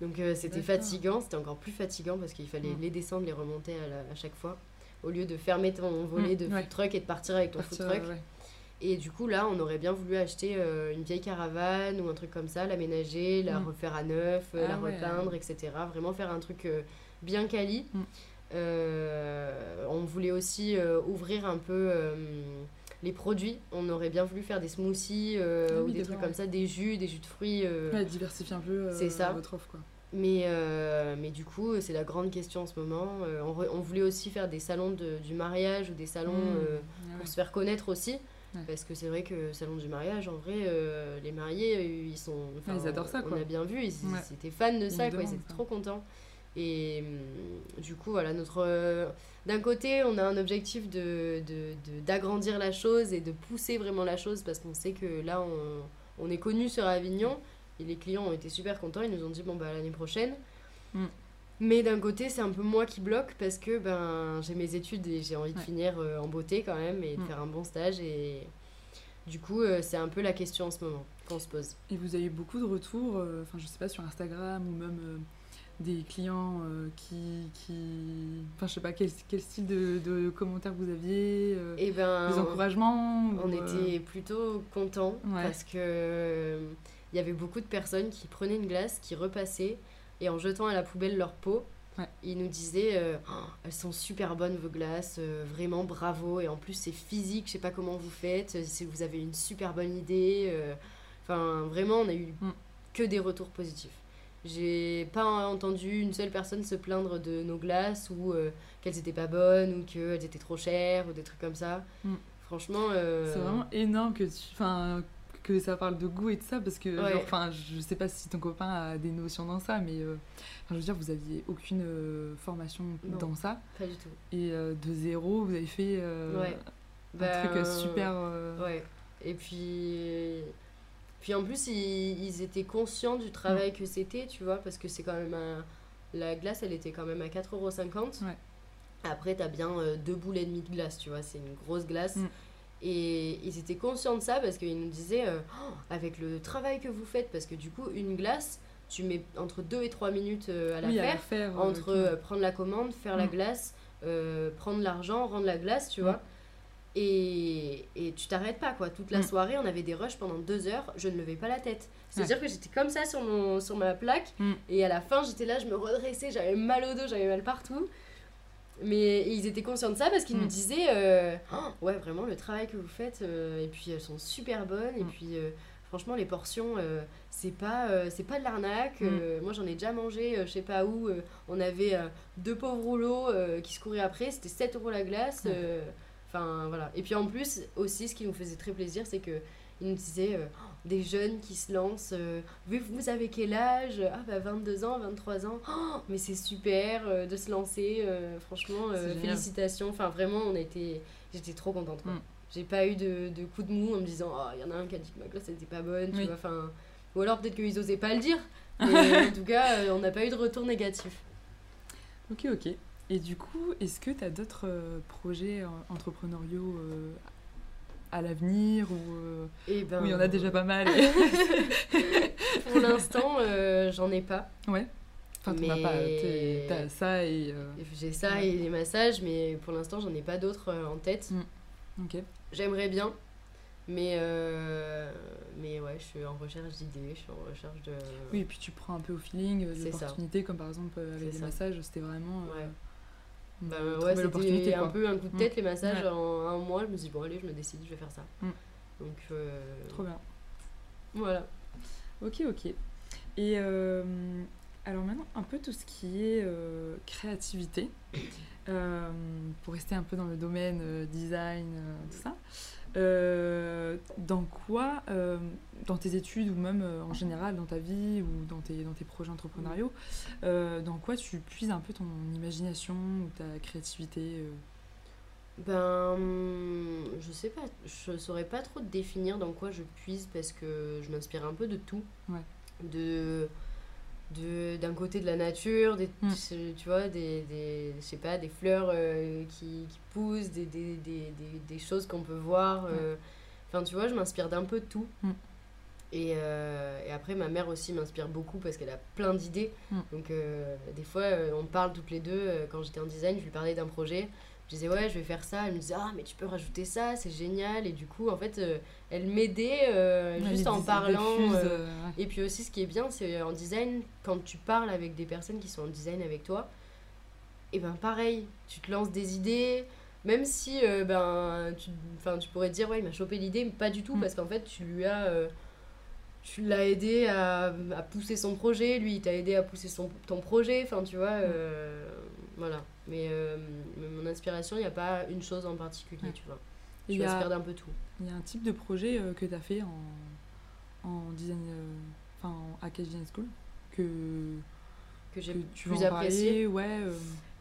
Donc c'était fatigant, c'était encore plus fatigant parce qu'il fallait les descendre, les remonter à, la- à chaque fois. Au lieu de fermer ton volet Mm, de ouais. food truck et de partir avec ton food Partir, truck. ouais. Et du coup, là, on aurait bien voulu acheter euh, une vieille caravane ou un truc comme ça, l'aménager, la Mm. refaire à neuf, euh, Ah la ouais. repeindre, etc. Vraiment faire un truc euh, bien quali. Mm. Euh, on voulait aussi ouvrir un peu les produits. On aurait bien voulu faire des smoothies Ah ou des trucs comme ça, des jus, des jus de fruits. diversifier un peu C'est ça. votre offre, quoi. Mais, euh, mais du coup, c'est la grande question en ce moment. Euh, on, re- on voulait aussi faire des salons de- du mariage ou des salons Mmh. euh, Ah ouais. pour se faire connaître aussi. Ouais. Parce que c'est vrai que salon du mariage, en vrai, les mariés, ils sont. ils adorent ça, On quoi. a bien vu, ils, Ouais. ils étaient fans de ça, quoi, ils étaient ça. trop contents. Et hum, du coup, voilà, notre. D'un côté, on a un objectif de, de- d'agrandir la chose et de pousser vraiment la chose parce qu'on sait que là, on, on est connu sur Avignon et les clients ont été super contents. Ils nous ont dit, bon, bah, l'année prochaine. Mm. Mais d'un côté, c'est un peu moi qui bloque parce que ben, j'ai mes études et j'ai envie de Ouais. finir euh, en beauté quand même et de Mm. faire un bon stage. Et du coup, euh, c'est un peu la question en ce moment qu'on se pose. Et vous avez eu beaucoup de retours, euh, enfin je sais pas, sur Instagram ou même des clients euh, qui, qui... Enfin je sais pas, quel, quel style de, de commentaires vous aviez euh, Et ben, Des encouragements on ou, euh, était plutôt contents Ouais. parce que il y avait beaucoup de personnes qui prenaient une glace, qui repassaient et en jetant à la poubelle leur peau, Ouais. ils nous disaient euh, Oh, elles sont super bonnes vos glaces, euh, vraiment bravo et en plus c'est physique, je sais pas comment vous faites, c'est- vous avez une super bonne idée. euh. Enfin vraiment on a eu Mm. que des retours positifs. J'ai pas entendu une seule personne se plaindre de nos glaces ou euh, qu'elles étaient pas bonnes ou qu'elles étaient trop chères ou des trucs comme ça. Mm. Franchement, euh, C'est vraiment énorme que, tu, enfin, que ça parle de goût et de ça, parce que, Ouais. enfin, je sais pas si ton copain a des notions dans ça, mais euh, je veux dire, vous aviez aucune euh, formation Non. dans ça, pas du tout. et euh, de zéro, vous avez fait euh, Ouais. un Ben, truc super. Ouais. Et puis, puis en plus, ils, ils étaient conscients du travail que c'était, tu vois, parce que c'est quand même un... La glace, elle était quand même à 4,50€. Ouais. Après, t'as bien deux boules et demie de glace, tu vois, c'est une grosse glace. Mm. Et ils étaient conscients de ça parce qu'ils nous disaient, euh, Oh, avec le travail que vous faites, parce que du coup, une glace, tu mets entre 2 et 3 minutes euh, à la oui, faire à faire. entre euh, prendre la commande, faire la Mm. glace, prendre l'argent, rendre la glace, tu Mm. vois. Et, et tu t'arrêtes pas, quoi. Toute la Mm. soirée, on avait des rushs pendant deux heures, je ne levais pas la tête. C'est-à-dire que j'étais comme ça sur, mon, sur ma plaque, et à la fin, j'étais là, je me redressais, j'avais mal au dos, j'avais mal partout. Mais ils étaient conscients de ça parce qu'ils Mm. nous disaient euh, Oh, Ouais, vraiment, le travail que vous faites, euh, et puis elles sont super bonnes, et Mm. puis euh, franchement, les portions, euh, c'est pas, euh, c'est pas de l'arnaque. Mm. Euh, moi, j'en ai déjà mangé, euh, je sais pas où. euh, on avait euh, deux pauvres rouleaux euh, qui se couraient après, c'était 7 euros la glace. Euh, Enfin, voilà. Et puis en plus, aussi, ce qui nous faisait très plaisir, c'est que ils nous disaient Oh, des jeunes qui se lancent. euh, vous, vous avez quel âge? Ah, bah 22 ans, 23 ans. Oh, mais c'est super euh, de se lancer. euh, franchement, félicitations. Enfin, vraiment, on était. J'étais trop contente. Mm. J'ai pas eu de, de coup de mou en me disant Oh, il y en a un qui a dit que ma glace était pas bonne. Tu vois, enfin. Ou alors peut-être qu'ils osaient pas le dire. Mais en tout cas, on n'a pas eu de retour négatif. Ok, ok. Et du coup, est-ce que tu as d'autres projets entrepreneuriaux à l'avenir ou euh, Et ben, il y en a déjà pas mal Pour l'instant, euh, j'en ai pas. Ouais. Enfin, Mais- pas. T'as ça et. euh, J'ai ça Ouais. et les massages, mais pour l'instant, j'en ai pas d'autres euh, en tête. Mm. Ok. J'aimerais bien, mais, euh, mais ouais, je suis en recherche d'idées, je suis en recherche de. Oui, et puis tu prends un peu au feeling C'est ça. l'opportunité, comme par exemple avec des ça. massages, c'était vraiment. Ouais. Bah, ouais, l'opportunité, c'était un peu un coup de tête Mm. les massages Ouais. en un mois. Je me suis dit, bon, allez, je me décide, je vais faire ça. Mm. Donc, euh, Trop bien. voilà. Ok, ok. Et euh, alors maintenant, un peu tout ce qui est euh, créativité, pour rester un peu dans le domaine design, tout ça. Euh, dans quoi, euh, dans tes études ou même euh, en général dans ta vie ou dans tes, dans tes projets entrepreneuriaux, dans quoi tu puises un peu ton imagination ou ta créativité Ben, je sais pas, je saurais pas trop te définir dans quoi je puise parce que je m'inspire un peu de tout. Ouais. De d'un côté de la nature, des, Mm. tu vois, des, des, sais pas, des fleurs euh, qui, qui poussent, des, des, des, des, des choses qu'on peut voir. euh. Enfin, tu vois, je m'inspire d'un peu de tout. Mm. Et, euh, et après, ma mère aussi m'inspire beaucoup parce qu'elle a plein d'idées. Mm. Donc, des fois, on parle toutes les deux. quand j'étais en design, je lui parlais d'un projet. Je disais, ouais, je vais faire ça. Elle me disait, ah, mais tu peux rajouter ça, c'est génial. Et du coup, en fait, euh, elle m'aidait euh, ouais, juste en parlant. euh, ouais. et puis aussi, ce qui est bien, c'est en design, quand tu parles avec des personnes qui sont en design avec toi, et ben pareil, tu te lances des idées, même si ben, tu, enfin, tu pourrais te dire, ouais, il m'a chopé l'idée, mais pas du tout, Mm. parce qu'en fait, tu lui as. tu l'as aidé à, à pousser son projet, lui il t'a aidé à pousser son, ton projet, enfin tu vois, voilà. Mais, euh, mais mon inspiration, il n'y a pas une chose en particulier, Ouais. tu vois. Je m'inspire d'un peu tout. Il y a un type de projet euh, que tu as fait en, en design, euh, enfin en Hackage Design School, que, Que j'ai plus en apprécié. ouais. euh,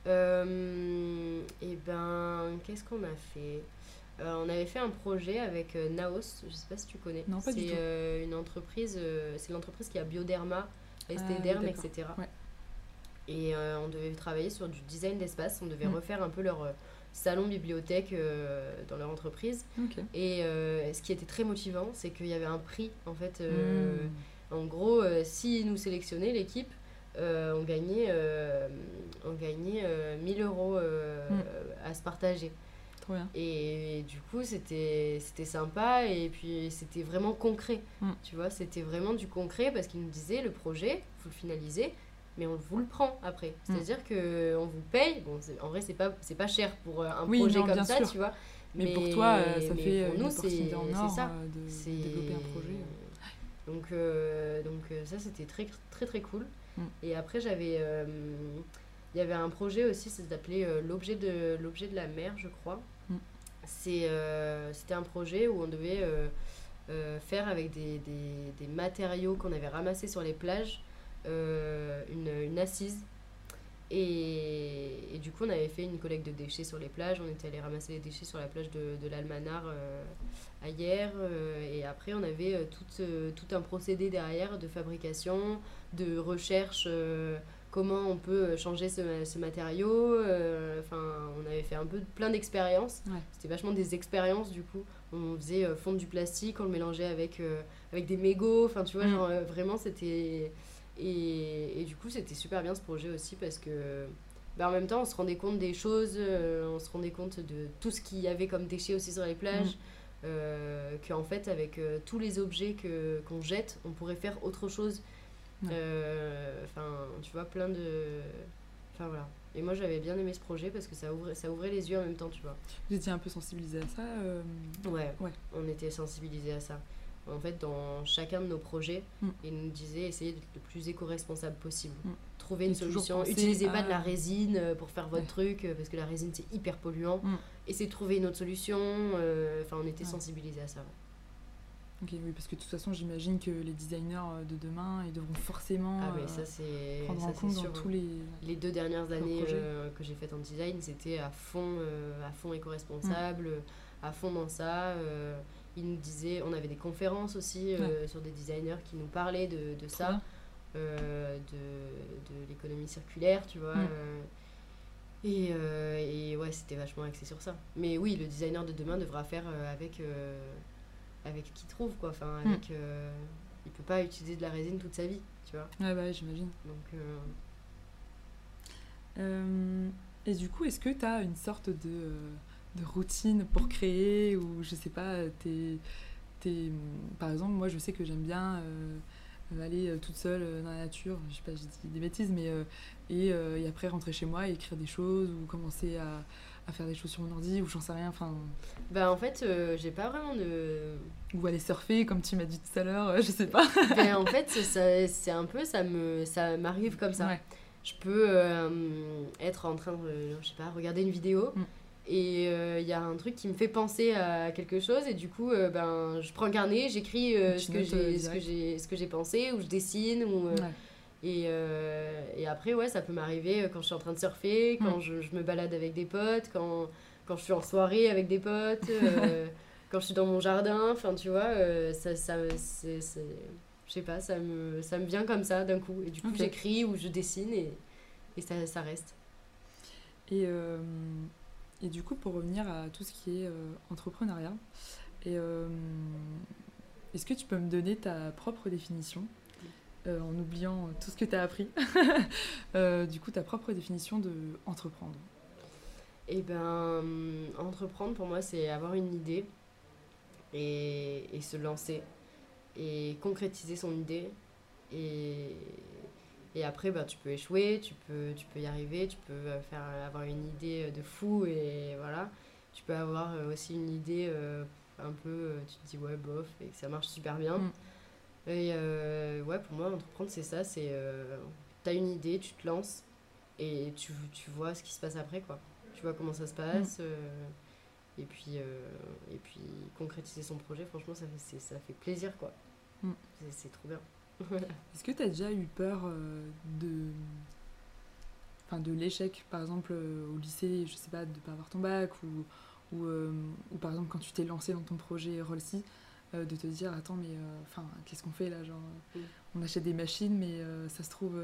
Euh, et ben, qu'est-ce qu'on a fait? Euh, On avait fait un projet avec euh, Naos, je sais pas si tu connais. Non, pas du C'est tout. euh, une entreprise, euh, c'est l'entreprise qui a Bioderma, Ah oui, Estéderm, d'accord. etc. Ouais. Et euh, on devait travailler sur du design d'espace, on devait Mm. refaire un peu leur euh, salon bibliothèque euh, dans leur entreprise. Et euh, ce qui était très motivant, c'est qu'il y avait un prix en fait. euh, Hmm. en gros, s'ils nous sélectionnaient, l'équipe, on gagnait, on gagnait euh, 1000 euros Mm. à se partager. Trop bien. Et, du coup, c'était c'était sympa et puis c'était vraiment concret. Mm. Tu vois, c'était vraiment du concret parce qu'ils nous disaient le projet, faut le finaliser, mais on vous le prend après. Mm. C'est-à-dire que on vous paye. Bon, en vrai, c'est pas c'est pas cher pour euh, un Oui, projet non, comme ça, sûr. tu vois. Mais, pour toi, euh, ça mais fait pour une nous, c'est- en or ça. euh, de, développer un projet. euh. Donc, euh, donc euh, ça, c'était très, très, très cool. Mm. Et après, j'avais... euh, Il y avait un projet aussi, ça s'appelait euh, l'objet de, l'objet de la mer, je crois. Mm. C'est, euh, c'était un projet où on devait euh, euh, faire avec des, des, des matériaux qu'on avait ramassés sur les plages euh, une, une assise. Et, et du coup, on avait fait une collecte de déchets sur les plages. On était allé ramasser les déchets sur la plage de, de l'Almanar euh, à hier. euh, et après, on avait euh, tout, euh, tout un procédé derrière de fabrication, de recherche. euh, comment on peut changer ce, ce matériau. euh, Enfin, on avait fait un peu plein d'expériences. Ouais. C'était vachement des expériences du coup. On faisait euh, fondre du plastique, on le mélangeait avec, euh, avec des mégots. Enfin, tu vois, Mm. genre euh, vraiment, c'était. Et, et du coup, c'était super bien ce projet aussi parce que. bah, en même temps, on se rendait compte des choses, euh, on se rendait compte de tout ce qu'il y avait comme déchets aussi sur les plages. Mm. Euh, qu'en fait, avec euh, tous les objets que, qu'on jette, on pourrait faire autre chose. Euh, Enfin, tu vois, plein de. Enfin voilà. Et moi, j'avais bien aimé ce projet parce que ça ouvrait, ça ouvrait les yeux en même temps, tu vois. Vous étiez un peu sensibilisé à ça Ouais, Ouais. on était sensibilisés à ça. En fait, dans chacun de nos projets, Mm. ils nous disaient essayez d'être le plus éco-responsable possible. Mm. Trouvez une solution. penser Utilisez pas à- de la résine euh, pour faire votre Ouais. truc, euh, parce que la résine c'est hyper polluant. Mm. Essayez de trouver une autre solution. euh, Enfin, on était Ouais. sensibilisés à ça. ouais. Ok, oui, parce que de toute façon, j'imagine que les designers euh, de demain, ils devront forcément Ah, mais euh, ça, c'est prendre ça, en compte sûr. dans hein. tous les. Les deux dernières années euh, que j'ai faites en design, c'était à fond, euh, à fond éco-responsable, à fond dans ça. Ils nous disaient, on avait des conférences aussi euh, sur des designers qui nous parlaient de, de ça, euh, de, de l'économie circulaire, tu vois. Mm. euh, et, euh, et ouais, c'était vachement axé sur ça. Mais oui, le designer de demain devra faire euh, avec, euh, avec qui trouve, quoi. Enfin, Mm. avec, il peut pas utiliser de la résine toute sa vie, tu vois. Ouais, bah, ouais, j'imagine. Donc, et du coup, est-ce que tu as une sorte de, de routine pour créer ou je sais pas, t'es, t'es, par exemple, moi je sais que j'aime bien aller toute seule dans la nature, je sais pas, je dis des bêtises, mais et, et, après rentrer chez moi et écrire des choses ou commencer à, à faire des choses sur mon ordi ou j'en sais rien. Enfin. Bah en fait, j'ai pas vraiment de. Ou aller surfer comme tu m'as dit tout à l'heure, je sais pas. ben, en fait, c'est un peu ça me ça m'arrive comme ça. Je peux être en train de je sais pas regarder une vidéo. Mm. Et il euh, y a un truc qui me fait penser à quelque chose, et du coup, euh, ben, je prends un carnet, j'écris euh, ce, que j'ai, ce, que j'ai, ce que j'ai pensé, ou je dessine, ou, et, et, après, ouais, ça peut m'arriver quand je suis en train de surfer, quand je, je, me balade avec des potes, quand, quand je suis en soirée avec des potes, quand je suis dans mon jardin, enfin, tu vois, ça, ça c'est, je sais pas, ça me, ça me vient comme ça d'un coup, et du coup, j'écris ou je dessine, et, et ça, ça reste. Et et du coup, pour revenir à tout ce qui est euh, entrepreneuriat, euh, est-ce que tu peux me donner ta propre définition euh, en oubliant tout ce que tu as appris Du coup, ta propre définition de Eh ben, entreprendre pour moi, c'est avoir une idée et, et se lancer et concrétiser son idée et, et après, bah, tu peux échouer, tu peux, tu peux y arriver, tu peux euh, faire, avoir une idée de fou et voilà. Tu peux avoir euh, aussi une idée euh, un peu, tu te dis ouais, bof, et que ça marche super bien. Mm. Et ouais, pour moi, entreprendre, c'est ça c'est tu as une idée, tu te lances et tu, tu vois ce qui se passe après, quoi. Tu vois comment ça se passe. et puis, et puis concrétiser son projet, franchement, ça fait, ça fait plaisir, quoi. Mm. C'est trop bien. Est-ce que tu as déjà eu peur euh, de, enfin, de l'échec, par exemple euh, au lycée, je sais pas, de ne pas avoir ton bac, ou, ou, euh, ou, par exemple quand tu t'es lancé dans ton projet Rollsy, de te dire attends mais enfin qu'est-ce qu'on fait là genre mm. on achète des machines mais ça se trouve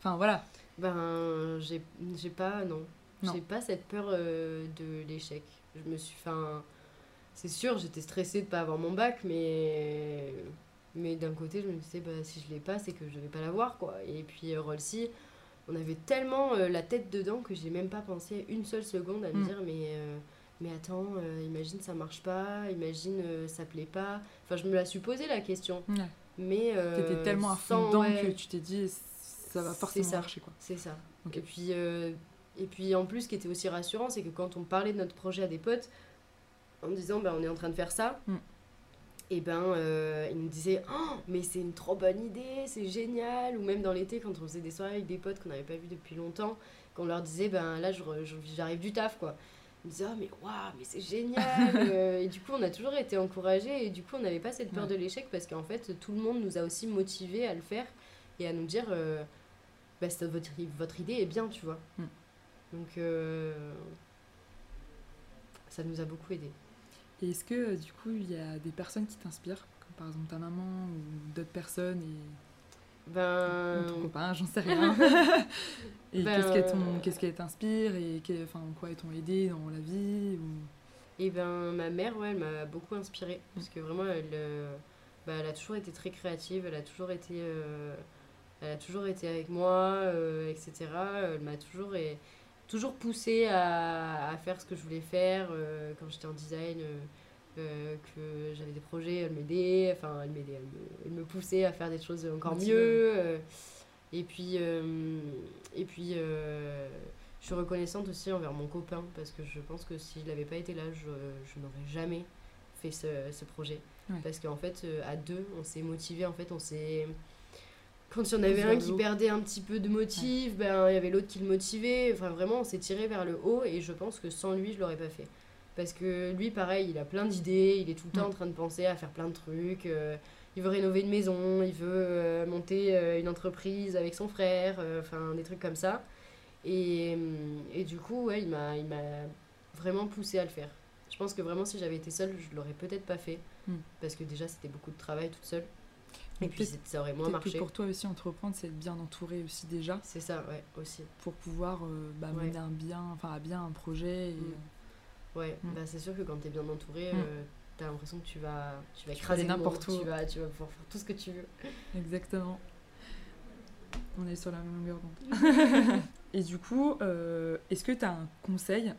enfin voilà. Ben j'ai pas non, j'ai pas cette peur de l'échec. Je me suis enfin c'est sûr j'étais stressée de pas avoir mon bac mais mais d'un côté, je me disais, bah, si je l'ai pas, c'est que je vais pas l'avoir, quoi. Et puis, euh, Rolsy, on avait tellement euh, la tête dedans que j'ai même pas pensé une seule seconde à me mm. dire, mais, euh, mais attends, imagine ça marche pas, imagine ça plaît pas. Enfin, je me la suis posé la question. Ouais. Mais. T'étais tellement à fond dedans que tu t'es dit, ça va forcément marcher, quoi. C'est ça. Et, puis, et puis, en plus, ce qui était aussi rassurant, c'est que quand on parlait de notre projet à des potes, en disant, bah, on est en train de faire ça. Mm et ben euh, il me disait oh, mais c'est une trop bonne idée c'est génial. Ou même dans l'été quand on faisait des soirées avec des potes qu'on n'avait pas vu depuis longtemps qu'on leur disait ben là j'arrive du taf quoi. Ils disaient oh mais waouh mais c'est génial euh, et du coup on a toujours été encouragés et du coup on n'avait pas cette peur de l'échec parce qu'en fait tout le monde nous a aussi motivés à le faire et à nous dire euh, bah, votre, votre idée est bien tu vois. Mm. donc ça nous a beaucoup aidé et est-ce que euh, du coup il y a des personnes qui t'inspirent, comme par exemple ta maman ou d'autres personnes et ben... ton copain, j'en sais rien. et ben, qu'est-ce qu'elle t'inspire et enfin, quoi elles t'ont aidé dans la vie ou... Et ben ma mère, ouais, elle m'a beaucoup inspirée parce que vraiment elle, euh, bah, elle a toujours été très créative, elle a toujours été, euh, elle a toujours été avec moi, etc. Elle m'a toujours et toujours poussé à, à, faire ce que je voulais faire. Euh, quand j'étais en design, euh, euh, que j'avais des projets, elle m'aidait, enfin elle m'aidait, elle, me, poussait à faire des choses encore mieux. et puis, et puis je suis reconnaissante aussi envers mon copain parce que je pense que s'il n'avait pas été là, je, je n'aurais jamais fait ce, ce projet. Parce qu'en fait, à deux, on s'est motivé, en fait, on s'est quand il y en avait un qui perdait un petit peu de motif, ben il y avait l'autre qui le motivait. Enfin vraiment, on s'est tiré vers le haut et je pense que sans lui, je l'aurais pas fait. Parce que lui, pareil, il a plein d'idées, il est tout le temps en train de penser à faire plein de trucs. Euh, il veut rénover une maison, il veut euh, monter euh, une entreprise avec son frère, enfin des trucs comme ça. Et, et du coup, ouais, il m'a vraiment poussé à le faire. Je pense que vraiment, si j'avais été seule, je l'aurais peut-être pas fait. Hmm. Parce que déjà, c'était beaucoup de travail toute seule. Et puis ça aurait moins marché. pour toi aussi, entreprendre, c'est être bien entouré aussi déjà. C'est ça, ouais, aussi. Pour pouvoir euh, bah, mener un bien, enfin, à bien un projet. Et, mm. euh, Ouais, mm. bah, c'est sûr que quand tu es bien entouré, mm. euh, tu as l'impression que tu vas, tu vas écraser n'importe où. Tu vas, tu vas pouvoir faire tout ce que tu veux. Exactement. On est sur la même longueur d'onde. et du coup, est-ce que tu as un conseil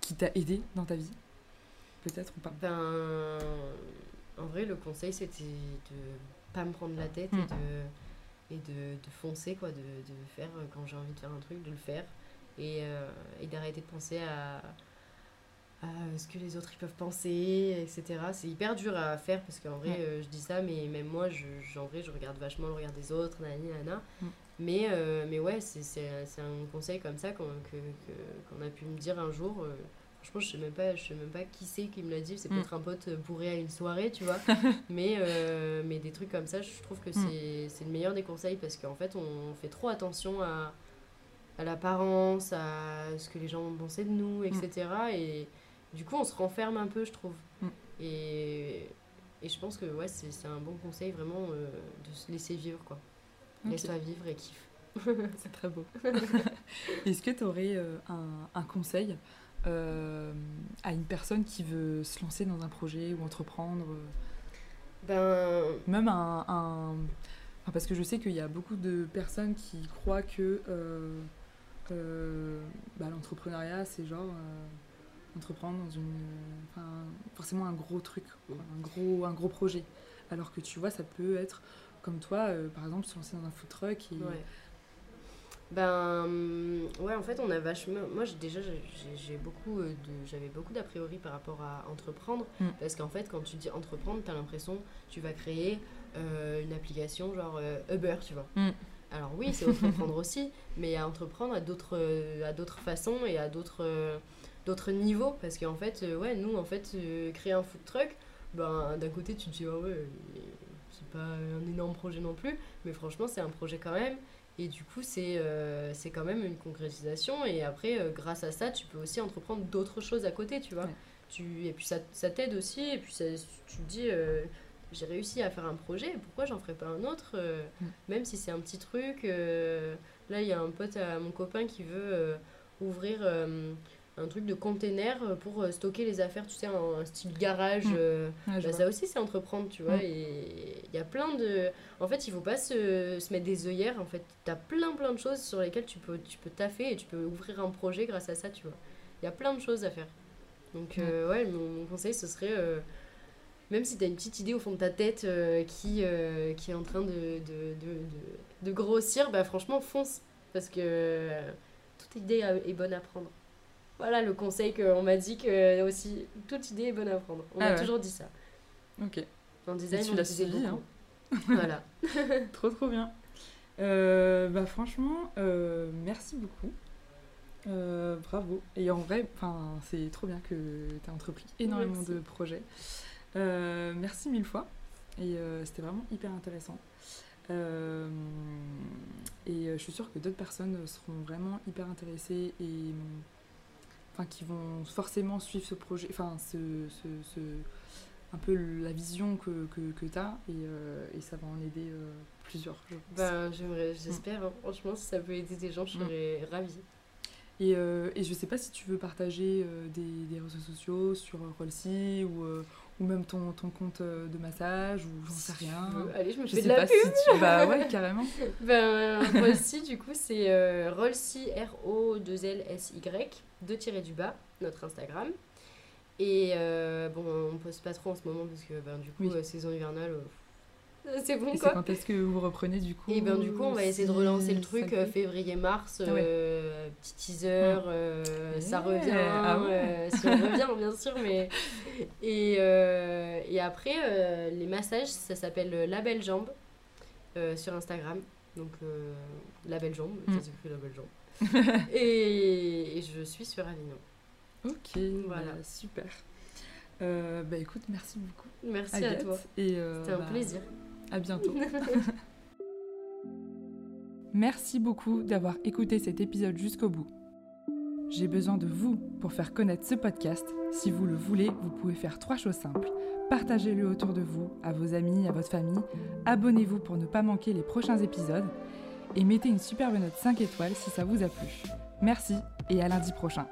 qui t'a aidé dans ta vie? Peut-être ou pas? Ben, en vrai, le conseil, c'était de pas me prendre la tête et Mm. de, et de, de foncer, quoi, de, de faire euh, quand j'ai envie de faire un truc, de le faire. Et, euh, et d'arrêter de penser à, à ce que les autres ils peuvent penser, etc. C'est hyper dur à faire parce qu'en vrai, euh, je dis ça, mais même moi, je, en vrai, je regarde vachement le regard des autres, nani, nana. Mm. Mais, euh, mais ouais, c'est un conseil comme ça qu'on a pu me dire un jour. Franchement, je sais même pas, je sais même pas qui c'est qui me l'a dit. C'est Mm. peut-être un pote euh, bourré à une soirée, tu vois. mais, euh, mais des trucs comme ça, je trouve que Mm. c'est c'est le meilleur des conseils parce qu'en fait, on fait trop attention à, à l'apparence, à ce que les gens vont penser de nous, etc. Et du coup, on se renferme un peu, je trouve. Mm. Et, et je pense que ouais, c'est c'est un bon conseil vraiment euh, de se laisser vivre, quoi. Laisse-toi vivre et kiffe. C'est très beau. Est-ce que tu aurais un, un conseil euh, à une personne qui veut se lancer dans un projet ou entreprendre euh, Ben, Même un. un- enfin, parce que je sais qu'il y a beaucoup de personnes qui croient que euh, euh, bah, l'entrepreneuriat, c'est genre entreprendre dans une. enfin, forcément un gros truc, quoi, un, gros, un gros projet. Alors que tu vois, ça peut être comme toi, par exemple, se lancer dans un food truck et. Ouais. Ben hum, ouais en fait on a vachement moi déjà j'ai- beaucoup euh, de j'avais beaucoup d'a priori par rapport à entreprendre Mm. parce qu'en fait quand tu dis entreprendre t'as l'impression tu vas créer euh, une application genre euh, Uber tu vois Mm. alors oui c'est entreprendre aussi mais à entreprendre à d'autres à d'autres façons et à d'autres d'autres niveaux parce qu'en fait ouais nous en fait créer un food truck ben d'un côté tu te dis ah ouais c'est pas un énorme projet non plus mais franchement c'est un projet quand même et du coup, c'est euh, c'est quand même une concrétisation. Et après, euh, grâce à ça, tu peux aussi entreprendre d'autres choses à côté, tu vois. Ouais. Tu, et puis ça, ça t'aide aussi. Et puis ça, tu te dis, euh, j'ai réussi à faire un projet, pourquoi j'en ferais pas un autre Mm. Même si c'est un petit truc. là, il y a un pote à mon copain qui veut ouvrir un truc de container pour euh, stocker les affaires, tu sais, en un style garage. Mm. euh, Ouais, bah, ça aussi, c'est entreprendre, tu vois. Mm. Et il y a plein de. En fait, il faut pas se, se mettre des œillères. En fait, tu as plein, plein de choses sur lesquelles tu peux, tu peux taffer et tu peux ouvrir un projet grâce à ça, tu vois. Il y a plein de choses à faire. Donc, euh, ouais, mon, mon conseil, ce serait. euh, même si tu as une petite idée au fond de ta tête euh, qui, euh, qui est en train de, de, de, de, de grossir, bah franchement, fonce. Parce que euh, toute idée est bonne à prendre. Voilà le conseil qu'on m'a dit que aussi, toute idée est bonne à prendre. On Ah m'a ouais. toujours dit ça. Ok. En design, tu on disait suivi, beaucoup. voilà. Trop trop bien. Euh, bah franchement, euh, merci beaucoup. Euh, bravo. Et en vrai, c'est trop bien que tu as entrepris énormément Merci. de projets. Merci mille fois. Et c'était vraiment hyper intéressant. Euh, et je suis sûre que d'autres personnes seront vraiment hyper intéressées et enfin qui vont forcément suivre ce projet, enfin ce, ce, ce- un peu la vision que, que, que tu as et, euh, et ça va en aider euh, plusieurs. je pense. Ben, j'aimerais, j'espère. hein. Franchement, si ça peut aider des gens, je Mm. serais ravie. Et, euh, et je sais pas si tu veux partager euh, des, des réseaux sociaux sur Rollsy ou, ou même ton, ton compte euh, de massage ou j'en sais rien. Allez, je me Je fais de la pub. si tu. Bah ouais, carrément. Ben, Rolsy, du coup, c'est euh, Rolsy, R-O-2-L-S-Y, deux tirés du bas, notre Instagram. Et euh, bon, on poste pas trop en ce moment parce que ben, du coup, Oui. euh, saison hivernale, c'est bon Et c'est quoi. quand est-ce que vous reprenez du coup Et ben du coup, on va essayer de relancer le truc euh, février-mars, Ah ouais. euh, petit teaser, euh, ça revient, Ah ouais. euh, si on revient bien sûr, mais et, euh, et après euh, les massages, ça s'appelle La Belle Jambe euh, sur Instagram, donc euh, La Belle Jambe, Mm. ça s'écrit La Belle Jambe, et, et je suis sur Avignon. Ok, Voilà. bah, super. Euh, bah écoute, merci beaucoup. Merci Agathe. à toi, Et euh, c'était un bah, plaisir. À bientôt. Merci beaucoup d'avoir écouté cet épisode jusqu'au bout. J'ai besoin de vous pour faire connaître ce podcast. Si vous le voulez, vous pouvez faire trois choses simples. Partagez-le autour de vous, à vos amis, à votre famille. Abonnez-vous pour ne pas manquer les prochains épisodes. Et mettez une superbe note 5 étoiles si ça vous a plu. Merci et à lundi prochain.